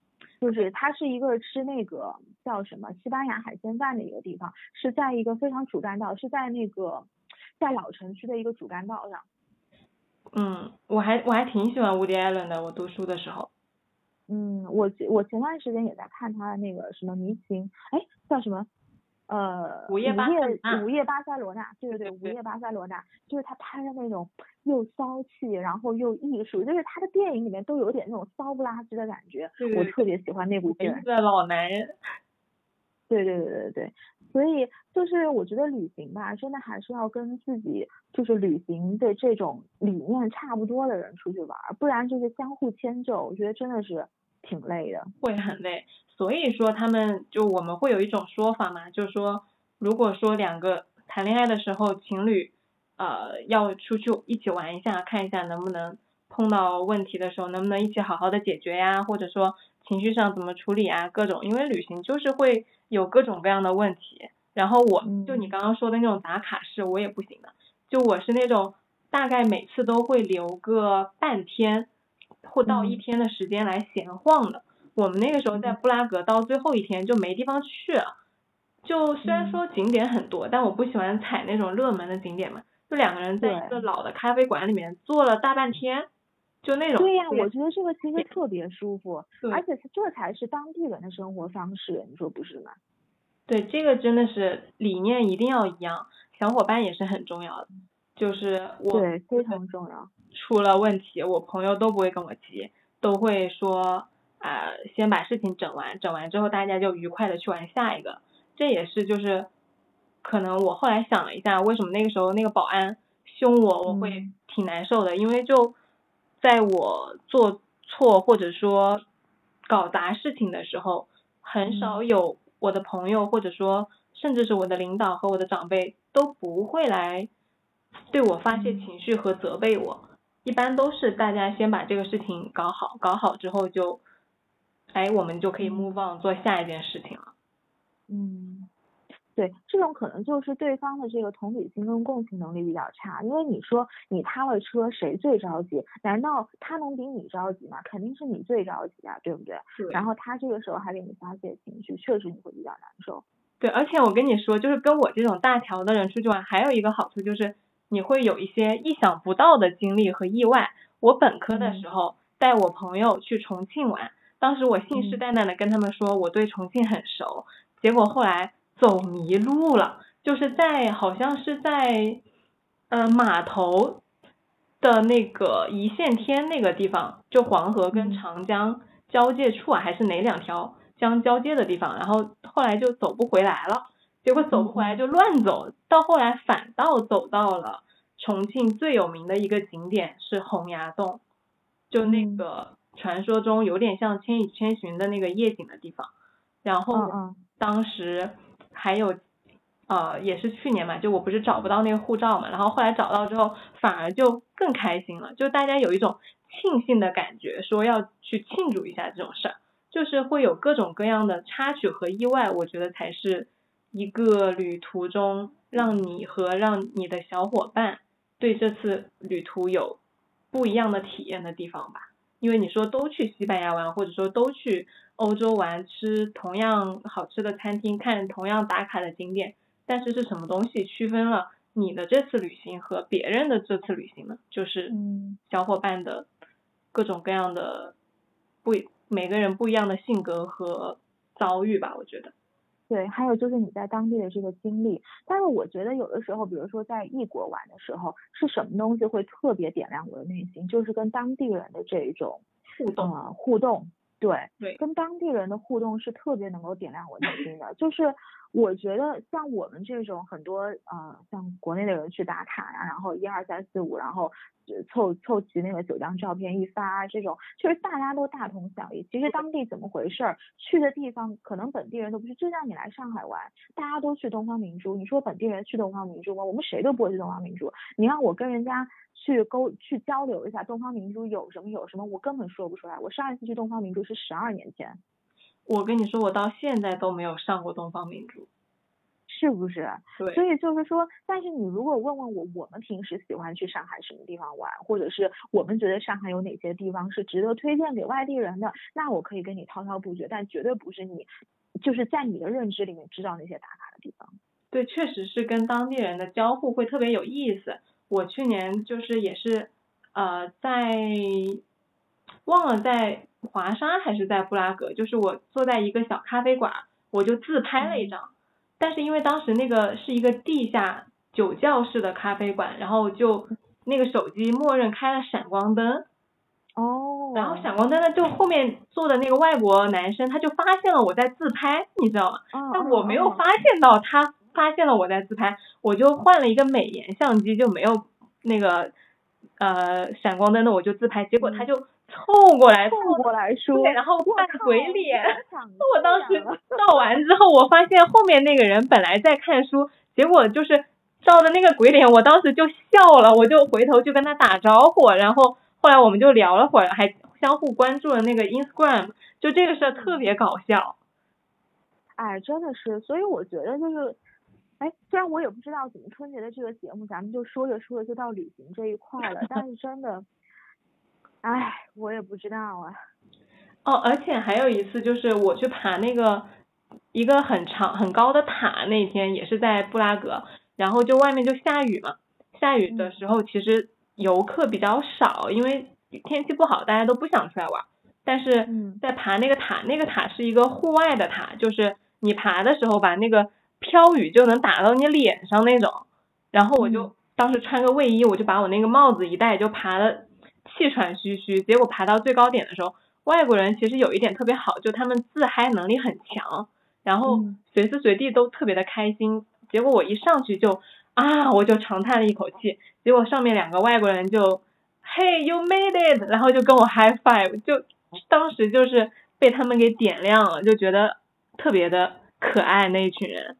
Speaker 2: 就是它是一个吃那个叫什么西班牙海鲜饭的一个地方，是在一个非常主干道，是在那个在老城区的一个主干道上。
Speaker 1: 嗯，我还我还挺喜欢 Woody Allen 的，我读书的时候。
Speaker 2: 嗯，我我前段时间也在看他的那个什么迷情，哎，叫什么？呃，
Speaker 1: 午夜
Speaker 2: 午夜巴塞罗那，对对对，
Speaker 1: 对对
Speaker 2: 午夜巴塞罗那，就是他拍的那种又骚气，然后又艺术，就是他的电影里面都有点那种骚不拉几的感觉，我
Speaker 1: 对对
Speaker 2: 特别喜欢那部剧。
Speaker 1: 一个老男人。(laughs)
Speaker 2: 对对对对对，所以就是我觉得旅行吧，真的还是要跟自己就是旅行的这种理念差不多的人出去玩儿，不然就是相互迁就，我觉得真的是挺累的。
Speaker 1: 会很累。所以说他们就我们会有一种说法嘛，就是说，如果说两个谈恋爱的时候，情侣呃要出去一起玩一下，看一下能不能碰到问题的时候，能不能一起好好的解决呀，或者说情绪上怎么处理啊，各种，因为旅行就是会有各种各样的问题。然后我就你
Speaker 2: 嗯
Speaker 1: 刚刚说的那种打卡式，我也不行的，就我是那种大概每次都会留个半天或到一
Speaker 2: 嗯
Speaker 1: 天的时间来闲晃的。我们那个时候在
Speaker 2: 嗯
Speaker 1: 布拉格到最后一天就没地方去了，就虽然
Speaker 2: 嗯
Speaker 1: 说景点很多，但我不喜欢踩那种热门的景点嘛，就两个人在一个老的咖啡馆里面坐了大半天，就那种
Speaker 2: 对呀、我觉得这个其实特别舒服，而且这才是当地人的生活方式，你说不是吗？
Speaker 1: 对，这个真的是理念一定要一样，小伙伴也是很重要的。就是我
Speaker 2: 对，非常重要。
Speaker 1: 出了问题，我朋友都不会跟我急，都会说啊、先把事情整完，整完之后大家就愉快的去玩下一个。这也是就是可能我后来想了一下，为什么那个时候那个保安凶我，我会
Speaker 2: 嗯。
Speaker 1: 挺难受的，因为就在我做错或者说搞砸事情的时候，很少
Speaker 2: 嗯。
Speaker 1: 有我的朋友或者说甚至是我的领导和我的长辈都不会来对我发泄
Speaker 2: 嗯。
Speaker 1: 情绪和责备我，一般都是大家先把这个事情搞好，搞好之后就，哎，我们就可以
Speaker 2: 嗯
Speaker 1: move on 做下一件事情了。
Speaker 2: 嗯，对，这种可能就是对方的这个同理心跟共情能力比较差，因为你说你塌了车，谁最着急？难道他能比你着急吗？肯定是你最着急啊，对不对？
Speaker 1: 对
Speaker 2: 然后他这个时候还给你发泄情绪，确实你会比较难受。
Speaker 1: 对，而且我跟你说，就是跟我这种大条的人出去玩，还有一个好处就是你会有一些意想不到的经历和意外。我本科的
Speaker 2: 嗯
Speaker 1: 时候带我朋友去重庆玩，当时我信誓
Speaker 2: 嗯。
Speaker 1: 旦旦的跟他们说我对重庆很熟，结果后来走迷路了，就是在好像是在呃码头的那个一线天那个地方，就黄河跟
Speaker 2: 嗯。
Speaker 1: 长江交界处啊，还是哪两条江交界的地方，然后后来就走不回来了，结果走不回来
Speaker 2: 嗯。
Speaker 1: 就乱走，到后来反倒走到了重庆最有名的一个景点是洪崖洞，就那
Speaker 2: 嗯。
Speaker 1: 个传说中有点像《千与千寻》的那个夜景的地方，然后当时还有，呃，也是去年嘛，就我不是找不到那个护照嘛，然后后来找到之后，反而就更开心了，就大家有一种庆幸的感觉，说要去庆祝一下这种事儿，就是会有各种各样的插曲和意外，我觉得才是一个旅途中让你和让你的小伙伴对这次旅途有不一样的体验的地方吧。因为你说都去西班牙玩，或者说都去欧洲玩，吃同样好吃的餐厅，看同样打卡的景点，但是是什么东西区分了你的这次旅行和别人的这次旅行呢？就是
Speaker 2: 嗯
Speaker 1: 小伙伴的各种各样的不每个人不一样的性格和遭遇吧，我觉得。
Speaker 2: 对，还有就是你在当地的这个经历，但是我觉得有的时候，比如说在异国玩的时候，是什么东西会特别点亮我的内心，就是跟当地人的这种
Speaker 1: 互动
Speaker 2: 呃互动，对，
Speaker 1: 对
Speaker 2: 跟当地人的互动是特别能够点亮我内心的。就是我觉得像我们这种很多呃，像国内的人去打卡呀、然后一二三四五，然后凑凑齐那个九张照片一发，这种就是大家都大同小异。其实当地怎么回事儿，去的地方可能本地人都不是。就像你来上海玩，大家都去东方明珠，你说本地人去东方明珠吗？我们谁都不会去东方明珠。你让我跟人家去沟去交流一下东方明珠有什么有什么，我根本说不出来。我上一次去东方明珠是十二年前，
Speaker 1: 我跟你说，我到现在都没有上过东方明珠。
Speaker 2: 是不是？
Speaker 1: 对
Speaker 2: 所以就是说，但是你如果问问我，我们平时喜欢去上海什么地方玩，或者是我们觉得上海有哪些地方是值得推荐给外地人的，那我可以跟你滔滔不绝，但绝对不是你就是在你的认知里面知道那些打卡的地方。
Speaker 1: 对，确实是跟当地人的交互会特别有意思。我去年就是也是，呃，在忘了在华沙还是在布拉格，就是我坐在一个小咖啡馆，我就自拍了一张。但是因为当时那个是一个地下酒窖式的咖啡馆，然后就那个手机默认开了闪光灯，
Speaker 2: 哦
Speaker 1: 然后闪光灯呢，就后面坐的那个外国男生他就发现了我在自拍，你知道吗？
Speaker 2: 嗯，
Speaker 1: 但
Speaker 2: 嗯
Speaker 1: 我没有发现到他发现了我在自拍，我就换了一个美颜相机，就没有那个呃闪光灯的，我就自拍，结果他就凑过来，
Speaker 2: 凑过来说，
Speaker 1: 对，然后
Speaker 2: 我
Speaker 1: 扮鬼脸。
Speaker 2: 我
Speaker 1: 我当时
Speaker 2: 了
Speaker 1: 照完之后，我发现后面那个人本来在看书，结果就是照的那个鬼脸，我当时就笑了，我就回头就跟他打招呼，然后后来我们就聊了会儿，还相互关注了那个 Instagram，就这个事儿特别搞笑。
Speaker 2: 哎，真的是，所以我觉得就是，哎，虽然我也不知道怎么春节的这个节目，咱们就说着说着就到旅行这一块了，但是真的，哎，我也不知道啊。
Speaker 1: 哦，而且还有一次就是我去爬那个一个很长很高的塔，那天也是在布拉格，然后就外面就下雨嘛，下雨的时候其实游客比较少，因为天气不好，大家都不想出来玩。但是
Speaker 2: 嗯
Speaker 1: 在爬那个塔，那个塔是一个户外的塔，就是你爬的时候把那个飘雨就能打到你脸上那种。然后我就
Speaker 2: 嗯
Speaker 1: 当时穿个卫衣，我就把我那个帽子一戴，就爬的气喘吁吁。结果爬到最高点的时候，外国人其实有一点特别好，就他们自嗨能力很强，然后
Speaker 2: 嗯
Speaker 1: 随时随地都特别的开心。结果我一上去就啊，我就长叹了一口气。结果上面两个外国人就，Hey you made it，然后就跟我 high five，就当时就是被他们给点亮了，就觉得特别的可爱那一群人。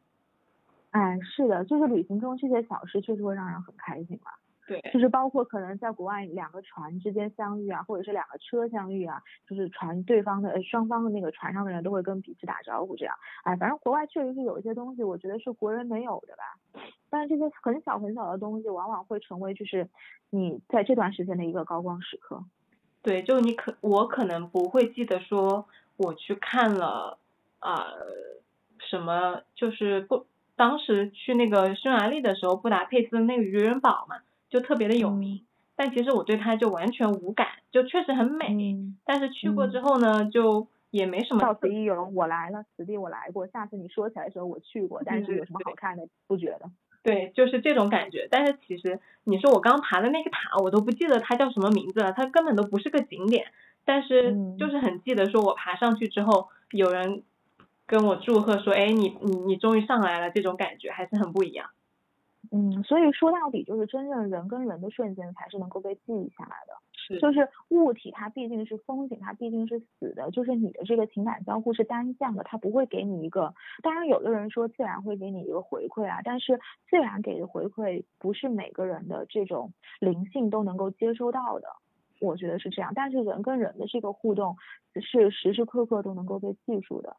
Speaker 2: 哎，是的，就是旅行中这些小事确实会让人很开心嘛。
Speaker 1: 对，
Speaker 2: 就是包括可能在国外两个船之间相遇啊，或者是两个车相遇啊，就是船对方的呃双方的那个船上的人都会跟彼此打招呼这样。哎，反正国外确实是有一些东西，我觉得是国人没有的吧。但是这些很小很小的东西，往往会成为就是你在这段时间的一个高光时刻。
Speaker 1: 对，就你可我可能不会记得说我去看了呃什么，就是不当时去那个匈牙利的时候，布达佩斯的那个渔人堡嘛，就特别的有名。但其实我对它就完全无感，就确实很美。
Speaker 2: 嗯，
Speaker 1: 但是去过
Speaker 2: 嗯
Speaker 1: 之后呢，就也没什么
Speaker 2: 到此一游，我来了，此地我来过。下次你说起来的时候，我去过，但是有什么好看的？不觉得？
Speaker 1: 对，就是这种感觉。但是其实你说我刚爬的那个塔，我都不记得它叫什么名字了，它根本都不是个景点。但是
Speaker 2: 嗯
Speaker 1: 就是很记得，说我爬上去之后，有人跟我祝贺说，哎，你你你终于上来了，这种感觉还是很不一样。
Speaker 2: 嗯，所以说到底就是真正人跟人的瞬间才是能够被记忆下来的。
Speaker 1: 是
Speaker 2: 就是物体它毕竟是风景，它毕竟是死的，就是你的这个情感交互是单向的，它不会给你一个。当然，有的人说自然会给你一个回馈啊，但是自然给的回馈不是每个人的这种灵性都能够接收到的，我觉得是这样。但是人跟人的这个互动是时时刻刻都能够被记住的。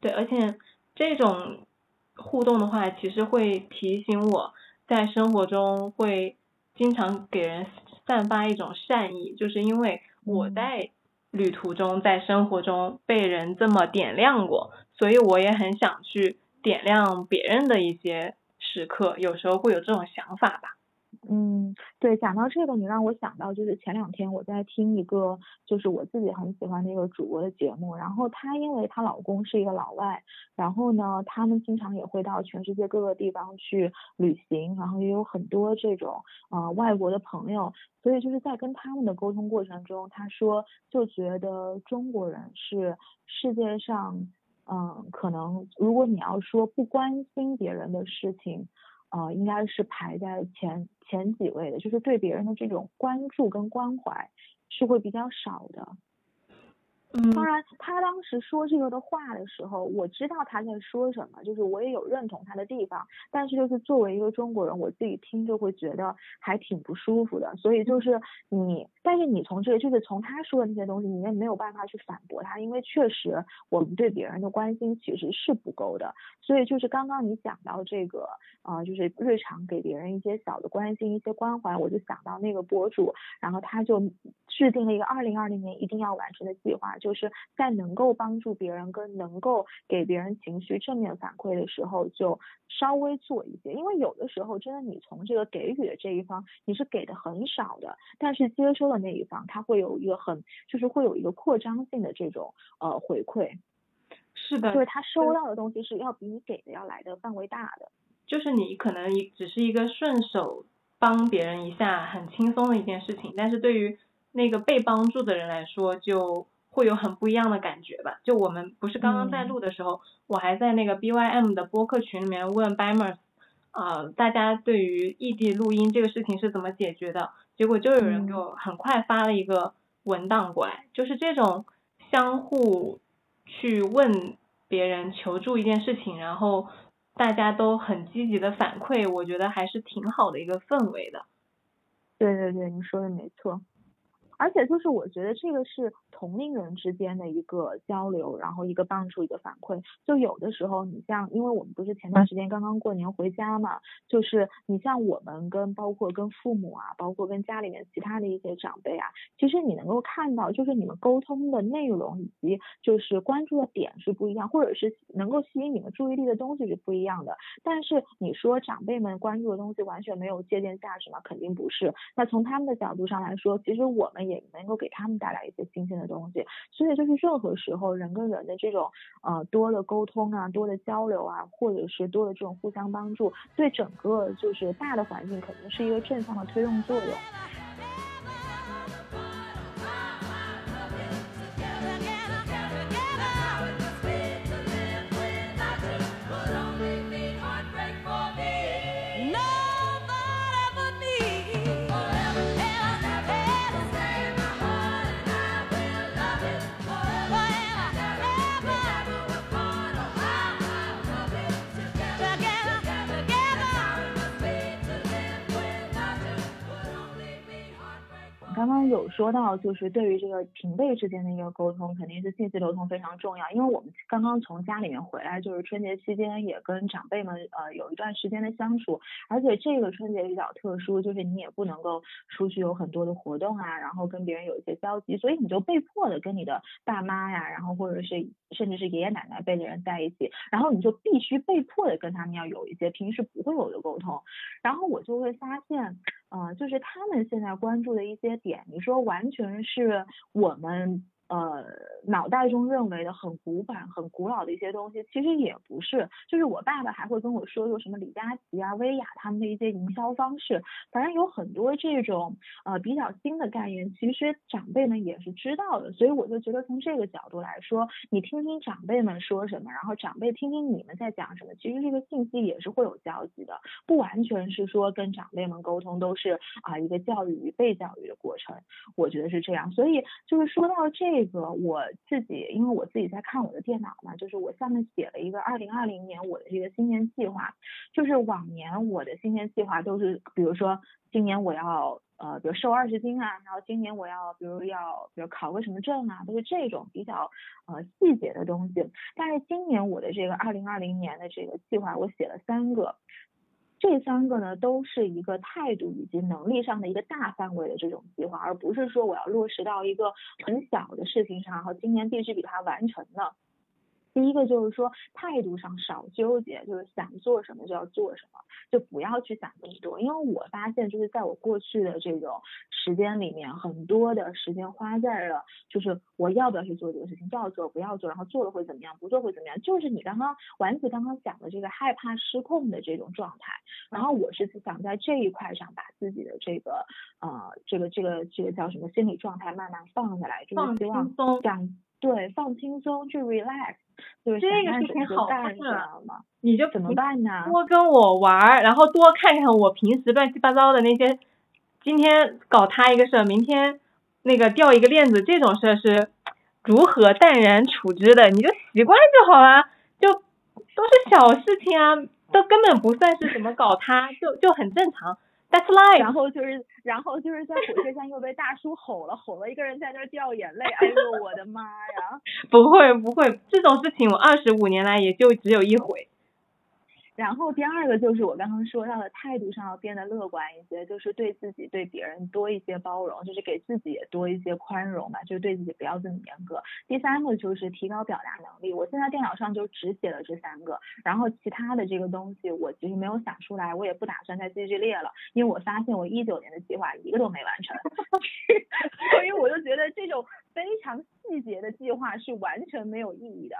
Speaker 1: 对，而且这种互动的话，其实会提醒我在生活中会经常给人散发一种善意，就是因为我
Speaker 2: 嗯
Speaker 1: 在旅途中，在生活中被人这么点亮过，所以我也很想去点亮别人的一些时刻，有时候会有这种想法吧。
Speaker 2: 嗯，对，讲到这个，你让我想到就是前两天我在听一个就是我自己很喜欢的一个主播的节目，然后她因为她老公是一个老外，然后呢，他们经常也会到全世界各个地方去旅行，然后也有很多这种呃外国的朋友，所以就是在跟他们的沟通过程中，她说就觉得中国人是世界上嗯，可能如果你要说不关心别人的事情。啊，应该是排在前前几位的，就是对别人的这种关注跟关怀是会比较少的。
Speaker 1: 嗯
Speaker 2: 当然，他当时说这个的话的时候，我知道他在说什么，就是我也有认同他的地方，但是就是作为一个中国人，我自己听就会觉得还挺不舒服的。所以就是你，但是你从这个就是从他说的那些东西，你也没有办法去反驳他，因为确实我们对别人的关心其实是不够的。所以就是刚刚你讲到这个，呃，就是日常给别人一些小的关心、一些关怀，我就想到那个博主，然后他就制定了一个二零二零年一定要完成的计划，就是在能够帮助别人跟能够给别人情绪正面反馈的时候，就稍微做一些。因为有的时候真的你从这个给予的这一方，你是给的很少的，但是接收的那一方，他会有一个很就是会有一个扩张性的这种呃回馈，
Speaker 1: 是的，
Speaker 2: 就是他收到的东西是要比你给的要来的范围大的。
Speaker 1: 就是你可能一只是一个顺手帮别人一下很轻松的一件事情，但是对于那个被帮助的人来说，就会有很不一样的感觉吧。就我们不是刚刚在
Speaker 2: 嗯
Speaker 1: 录的时候，我还在那个 BYM 的播客群里面问 Bimers，呃，大家对于异地录音这个事情是怎么解决的？结果就有人给
Speaker 2: 嗯
Speaker 1: 我很快发了一个文档过来，就是这种相互去问别人求助一件事情，然后大家都很积极的反馈，我觉得还是挺好的一个氛围的。
Speaker 2: 对对对，你说的没错。而且就是我觉得这个是同龄人之间的一个交流，然后一个帮助，一个反馈。就有的时候，你像，因为我们不是前段时间刚刚过年回家嘛，就是你像我们跟包括跟父母啊，包括跟家里面其他的一些长辈啊，其实你能够看到，就是你们沟通的内容以及就是关注的点是不一样，或者是能够吸引你们注意力的东西是不一样的。但是你说长辈们关注的东西完全没有借鉴价值吗？肯定不是。那从他们的角度上来说，其实我们也能够给他们带来一些新鲜的东西。所以就是任何时候人跟人的这种呃多的沟通啊，多的交流啊，或者是多的这种互相帮助，对整个就是大的环境肯定是一个正向的推动作用。刚刚有说到，就是对于这个平辈之间的一个沟通，肯定是信息流通非常重要。因为我们刚刚从家里面回来，就是春节期间也跟长辈们呃有一段时间的相处，而且这个春节比较特殊，就是你也不能够出去有很多的活动啊，然后跟别人有一些交集，所以你就被迫的跟你的爸妈呀，然后或者是甚至是爷爷奶奶辈的人在一起，然后你就必须被迫的跟他们要有一些平时不会有的沟通，然后我就会发现。啊，就是他们现在关注的一些点，你说完全是我们呃脑袋中认为的很古板、很古老的一些东西，其实也不是。就是我爸爸还会跟我说说什么李佳琦啊、薇娅他们的一些营销方式，反正有很多这种呃比较新的概念，其实长辈们也是知道的。所以我就觉得从这个角度来说，你听听长辈们说什么，然后长辈听听你们在讲什么，其实这个信息也是会有交集的。不完全是说跟长辈们沟通都是啊、一个教育与被教育的过程，我觉得是这样。所以就是说到这这个，我自己因为我自己在看我的电脑嘛，就是我下面写了一个二零二零年我的这个新年计划，就是往年我的新年计划都是，比如说今年我要。呃，比如瘦二十斤啊，然后今年我要，比如要，比如考个什么证啊，都是这种比较呃细节的东西。但是今年我的这个二零二零年的这个计划，我写了三个，这三个呢都是一个态度以及能力上的一个大范围的这种计划，而不是说我要落实到一个很小的事情上，然后今年必须给它完成的。第一个就是说态度上少纠结，就是想做什么就要做什么，就不要去想那么多。因为我发现就是在我过去的这种时间里面，很多的时间花在了就是我要不要去做这个事情，要做不要做，然后做了会怎么样，不做会怎么样，就是你刚刚丸子刚刚讲的这个害怕失控的这种状态。然后我是想在这一块上把自己的这个呃这个这个这个叫什么心理状态慢慢放下来，就
Speaker 1: 放
Speaker 2: 是希望
Speaker 1: 轻松
Speaker 2: 想对放轻松去 relax，就是
Speaker 1: 这个事情好办你就
Speaker 2: 怎么办呢？
Speaker 1: 多跟我玩儿，然后多看看我平时乱七八糟的那些，今天搞他一个事儿，明天那个掉一个链子，这种事儿是如何淡然处之的，你就习惯就好啦，就都是小事情啊，都根本不算是什么搞他，就就很正常。That's life。
Speaker 2: 然后就是，然后就是在火车站又被大叔吼了，吼了一个人在那儿掉眼泪，哎呦我的妈呀！
Speaker 1: 不会不会，这种事情我二十五年来也就只有一回。
Speaker 2: 然后第二个就是我刚刚说到的态度上要变得乐观一些，就是对自己对别人多一些包容，就是给自己也多一些宽容吧，就是对自己不要这么严格。第三个就是提高表达能力，我现在电脑上就只写了这三个，然后其他的这个东西我其实没有想出来，我也不打算再继续列了，因为我发现我一九年的计划一个都没完成，(laughs) 所以我就觉得这种非常细节的计划是完全没有意义的。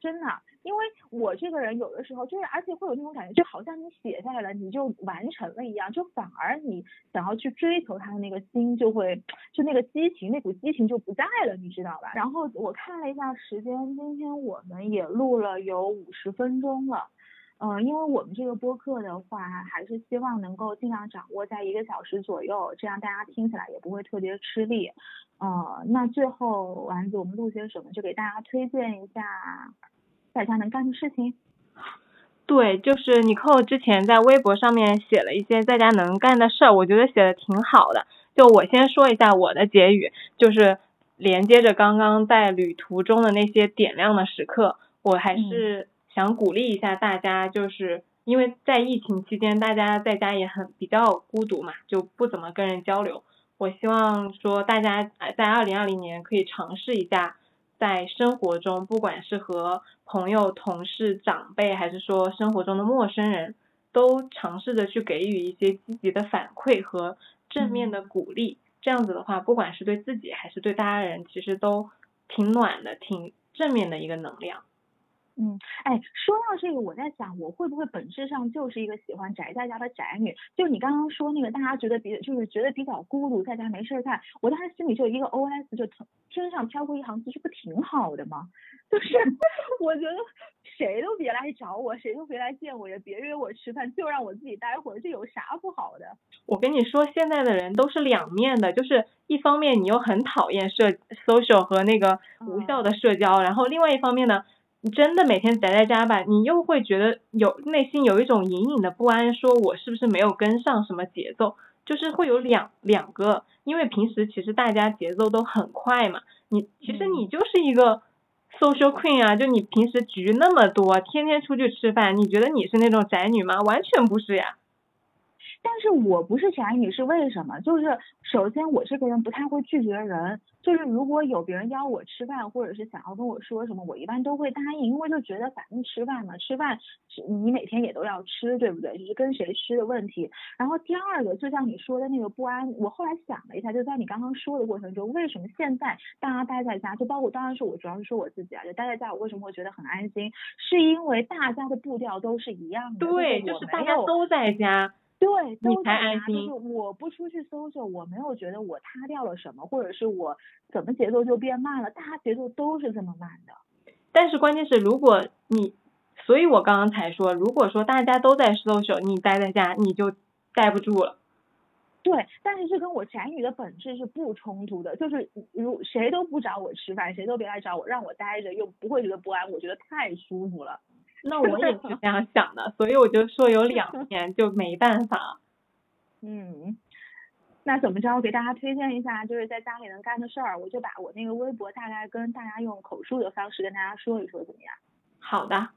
Speaker 2: 真的，因为我这个人有的时候就是，而且会有那种感觉，就好像你写下来了，你就完成了一样，就反而你想要去追求他的那个心就会，就那个激情，那股激情就不在了，你知道吧？然后我看了一下时间，今天我们也录了有五十分钟了。嗯，因为我们这个播客的话，还是希望能够尽量掌握在一个小时左右，这样大家听起来也不会特别吃力。呃，那最后丸子，我们录些什么？就给大家推荐一下大家能干的事情。
Speaker 1: 对，就是尼寇之前在微博上面写了一些在家能干的事儿，我觉得写的挺好的。就我先说一下我的结语，就是连接着刚刚在旅途中的那些点亮的时刻，我还是想鼓励一下大家，就是因为在疫情期间，大家在家也很比较孤独嘛，就不怎么跟人交流。我希望说大家在二零二零年可以尝试一下，在生活中，不管是和朋友、同事、长辈，还是说生活中的陌生人，都尝试着去给予一些积极的反馈和正面的鼓励。这样子的话，不管是对自己还是对他人，其实都挺暖的，挺正面的一个能量。
Speaker 2: 嗯，哎，说到这个，我在想，我会不会本质上就是一个喜欢宅在家的宅女？就你刚刚说那个，大家觉得比就是觉得比较孤独，在家没事儿干，我当时心里就一个 OS，就天上飘过一行字，这不挺好的吗？(laughs) 就是我觉得谁都别来找我，谁都别来见我，也别约我吃饭，就让我自己待会儿，这有啥不好的？
Speaker 1: 我跟你说，现在的人都是两面的，就是一方面你又很讨厌社 social 和那个无效的社交，然后另外一方面呢。你真的每天宅在家吧，你又会觉得有内心有一种隐隐的不安，说我是不是没有跟上什么节奏？就是会有两两个，因为平时其实大家节奏都很快嘛，你其实你就是一个 social queen 啊，就你平时局那么多，天天出去吃饭，你觉得你是那种宅女吗？完全不是呀。
Speaker 2: 但是我不是宅女，是为什么？就是首先我这个人不太会拒绝人，就是如果有别人邀我吃饭，或者是想要跟我说什么，我一般都会答应，因为就觉得反正吃饭嘛，吃饭你每天也都要吃，对不对？就是跟谁吃的问题。然后第二个，就像你说的那个不安，我后来想了一下，就在你刚刚说的过程中，为什么现在大家待在家，就包括当然是我主要是说我自己啊，就待在家，我为什么会觉得很安心？是因为大家的步调都是一样的，
Speaker 1: 对，
Speaker 2: 就是
Speaker 1: 大家都在家。
Speaker 2: 对，
Speaker 1: 你才安心。
Speaker 2: 就是我不出去搜搜，我没有觉得我塌掉了什么，或者是我怎么节奏就变慢了，大家节奏都是这么慢的。
Speaker 1: 但是关键是，如果你，所以我刚刚才说，如果说大家都在搜索，你待在家，你就待不住了。
Speaker 2: 对，但是这跟我宅女的本质是不冲突的，就是如谁都不找我吃饭，谁都别来找我，让我待着又不会觉得不安，我觉得太舒服了。(laughs)
Speaker 1: 那我也是这样想的，所以我就说有两 (laughs) 面，就没办法。
Speaker 2: 嗯，那怎么着？我给大家推荐一下，就是在家里能干的事儿，我就把我那个微博大概跟大家用口述的方式跟大家说一说，怎么样？
Speaker 1: 好的。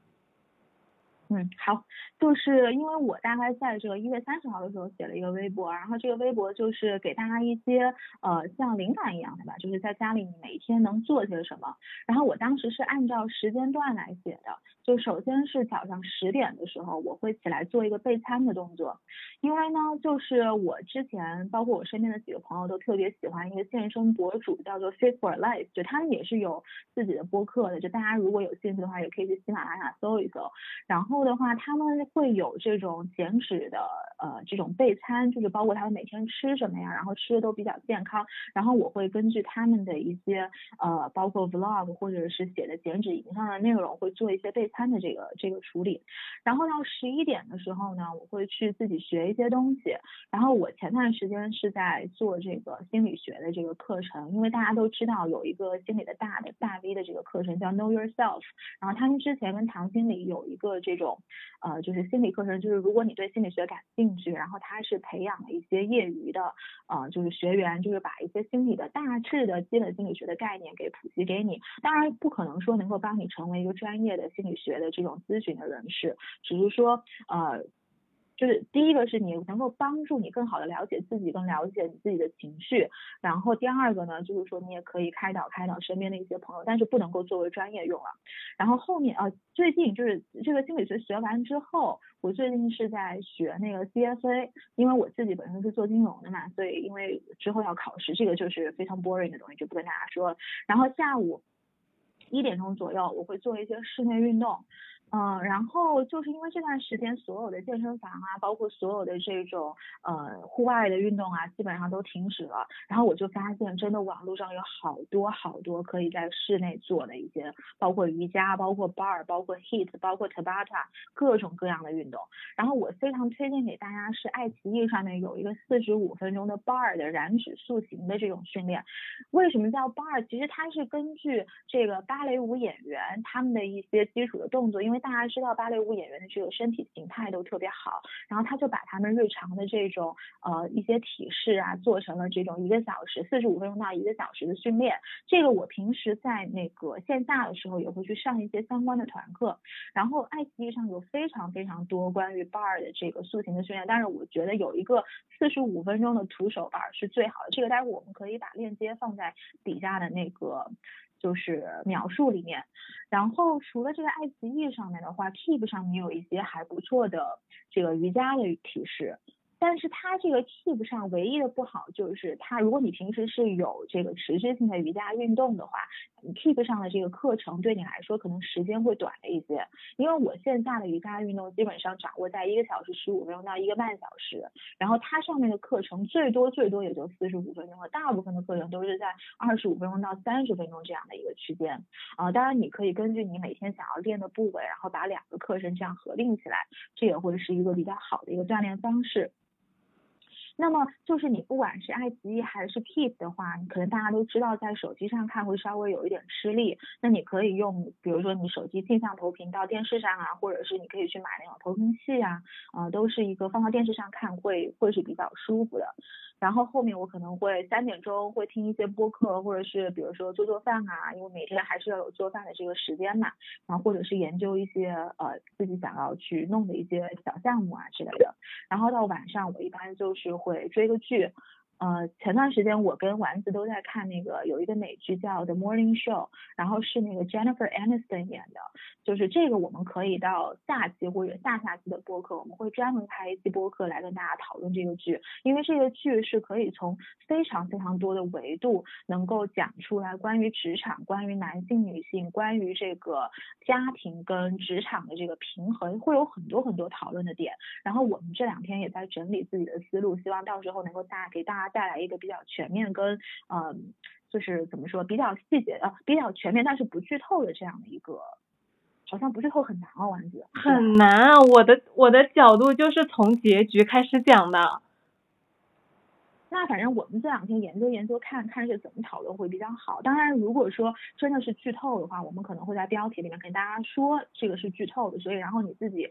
Speaker 2: 嗯，好，就是因为我大概在这个一月三十号的时候写了一个微博，然后这个微博就是给大家一些呃像灵感一样的吧，就是在家里你每天能做些什么。然后我当时是按照时间段来写的，就首先是早上十点的时候，我会起来做一个备餐的动作，因为呢，就是我之前包括我身边的几个朋友都特别喜欢一个健身博主，叫做 Fit for Life，就他们也是有自己的播客的，就大家如果有兴趣的话，也可以去喜马拉雅搜一搜，然后。的话，他们会有这种减脂的呃这种备餐，就是包括他们每天吃什么呀，然后吃的都比较健康。然后我会根据他们的一些呃包括 vlog 或者是写的减脂营上的内容，会做一些备餐的这个这个处理。然后到十一点的时候呢，我会去自己学一些东西。然后我前段时间是在做这个心理学的这个课程，因为大家都知道有一个心理的大的大 V 的这个课程叫 Know Yourself。然后他们之前跟唐经理有一个这种呃就是心理课程，就是如果你对心理学感兴趣，然后他是培养了一些业余的呃就是学员，就是把一些心理的大致的基本心理学的概念给普及给你。当然不可能说能够帮你成为一个专业的心理学学的这种咨询的人士，只是说呃。就是第一个是你能够帮助你更好的了解自己，更了解你自己的情绪。然后第二个呢，就是说你也可以开导开导身边的一些朋友，但是不能够作为专业用了。然后后面呃，最近就是这个心理学学完之后，我最近是在学那个 CFA，因为我自己本身是做金融的嘛，所以因为之后要考试，这个就是非常 boring 的东西，就不跟大家说了。然后下午一点钟左右，我会做一些室内运动。嗯，然后就是因为这段时间所有的健身房啊，包括所有的这种呃户外的运动啊，基本上都停止了。然后我就发现，真的网络上有好多好多可以在室内做的一些，包括瑜伽，包括 bar，包括 heat，包括 tabata，各种各样的运动。然后我非常推荐给大家是爱奇艺上面有一个四十五分钟的 bar 的燃脂塑形的这种训练。为什么叫 bar？其实它是根据这个芭蕾舞演员他们的一些基础的动作，因为因为大家知道芭蕾舞演员的这个身体形态都特别好，然后他就把他们日常的这种呃一些体式啊做成了这种一个小时四十五分钟到一个小时的训练。这个我平时在那个线下的时候也会去上一些相关的团课。然后爱奇艺上有非常非常多关于 bar 的这个塑形的训练，但是我觉得有一个四十五分钟的徒手 bar 是最好的。这个待会我们可以把链接放在底下的那个。就是描述里面，然后除了这个爱奇艺上面的话，Keep 上面有一些还不错的这个瑜伽的提示。但是它这个 Keep 上唯一的不好就是它，如果你平时是有这个持续性的瑜伽运动的话，Keep 上的这个课程对你来说可能时间会短了一些。因为我线下的瑜伽运动基本上掌握在一个小时十五分钟到一个半小时，然后它上面的课程最多最多也就四十五分钟了，大部分的课程都是在二十五分钟到三十分钟这样的一个区间。啊，当然你可以根据你每天想要练的部位，然后把两个课程这样合并起来，这也会是一个比较好的一个锻炼方式。那么就是你不管是爱奇艺还是 Keep 的话，你可能大家都知道在手机上看会稍微有一点吃力。那你可以用，比如说你手机镜像投屏到电视上啊，或者是你可以去买那种投屏器啊，啊，都是一个放到电视上看会会是比较舒服的。然后后面我可能会三点钟会听一些播客，或者是比如说做做饭啊，因为每天还是要有做饭的这个时间嘛。然后或者是研究一些呃自己想要去弄的一些小项目啊之类的。然后到晚上我一般就是会追个剧。呃，前段时间我跟丸子都在看那个有一个美剧叫《The Morning Show》，然后是那个 Jennifer Aniston 演的，就是这个我们可以到下期或者下下期的播客，我们会专门开一期播客来跟大家讨论这个剧，因为这个剧是可以从非常非常多的维度能够讲出来关于职场、关于男性、女性、关于这个家庭跟职场的这个平衡，会有很多很多讨论的点。然后我们这两天也在整理自己的思路，希望到时候能够大给大家。带来一个比较全面跟嗯，就是怎么说比较细节的、比较全面但是不剧透的这样的一个，好像不剧透很难哦，丸子。
Speaker 1: 很难啊！我的我的角度就是从结局开始讲的。
Speaker 2: 那反正我们这两天研究研究，看看是怎么讨论会比较好。当然，如果说真的是剧透的话，我们可能会在标题里面跟大家说这个是剧透的，所以然后你自己。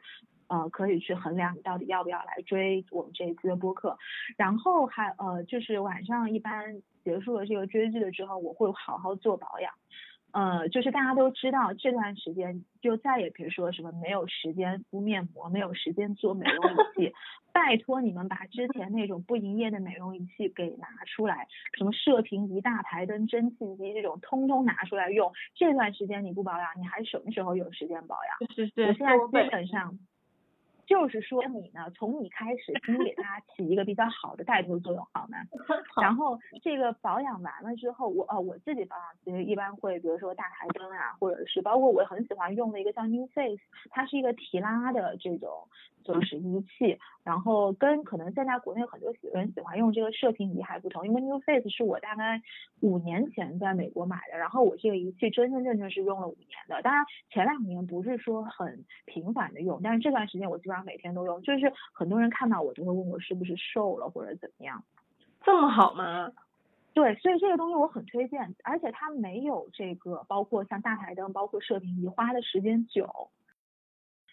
Speaker 2: 呃，可以去衡量你到底要不要来追我们这一次的播客，然后还呃，就是晚上一般结束了这个追剧了之后，我会好好做保养。呃，就是大家都知道这段时间就再也别说什么没有时间敷面膜，没有时间做美容仪器，(laughs) 拜托你们把之前那种不营业的美容仪器给拿出来，什么射频仪、大台灯、蒸汽机这种通通拿出来用。这段时间你不保养，你还什么时候有时间保养？
Speaker 1: 是是，
Speaker 2: 我现在基本上。就是说你呢，从你开始，请你给大家起一个比较好的带头作用，好吗？(laughs) 然后这个保养完了之后，我呃我自己保养其实一般会，比如说大台灯啊，或者是包括我很喜欢用的一个叫 New Face，它是一个提拉的这种就是仪器，然后跟可能现在国内很多喜人喜欢用这个射频仪还不同，因为 New Face 是我大概五年前在美国买的，然后我这个仪器真真正正是用了五年的，当然前两年不是说很频繁的用，但是这段时间我基本上每天都用，就是很多人看到我都会问我是不是瘦了或者怎么样。
Speaker 1: 这么好吗？
Speaker 2: 对，所以这个东西我很推荐，而且它没有这个，包括像大台灯，包括射频仪花的时间久。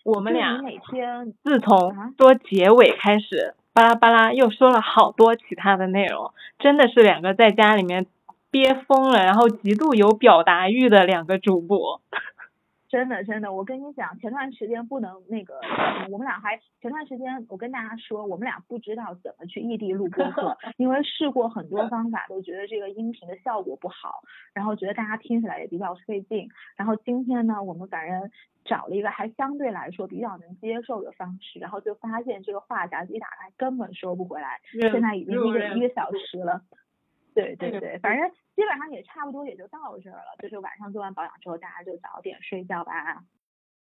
Speaker 1: 我们俩
Speaker 2: 每天
Speaker 1: 自从
Speaker 2: 啊
Speaker 1: 说结尾开始，巴拉巴拉又说了好多其他的内容，真的是两个在家里面憋疯了，然后极度有表达欲的两个主播。
Speaker 2: 真的真的，我跟你讲，前段时间不能那个，呃我们俩还前段时间我跟大家说，我们俩不知道怎么去异地录播客，因为试过很多方法，都觉得这个音频的效果不好，然后觉得大家听起来也比较费劲。然后今天呢，我们反正找了一个还相对来说比较能接受的方式，然后就发现这个话匣子一打开根本收不回来，现在已经一个一个小时了。对对对，反正基本上也差不多也就到这儿了。就是晚上做完保养之后，大家就早点睡觉吧。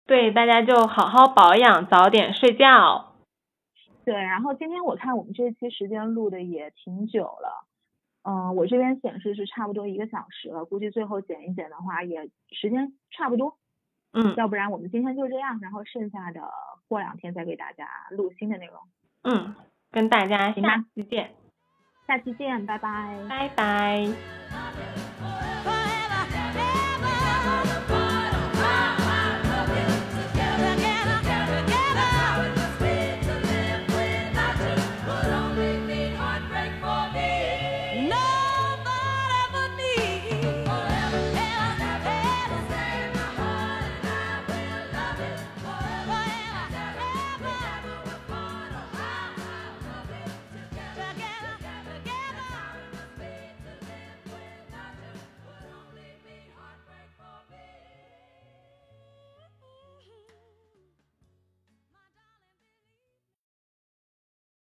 Speaker 1: 对，大家就好好保养，早点睡觉。
Speaker 2: 对，然后今天我看我们这期时间录的也挺久了，嗯，我这边显示是差不多一个小时了，估计最后剪一剪的话也时间差不多。
Speaker 1: 嗯
Speaker 2: 要不然我们今天就这样，然后剩下的过两天再给大家录新的内容。
Speaker 1: 嗯，跟大家下期见，
Speaker 2: 下期见，拜拜。
Speaker 1: 拜拜。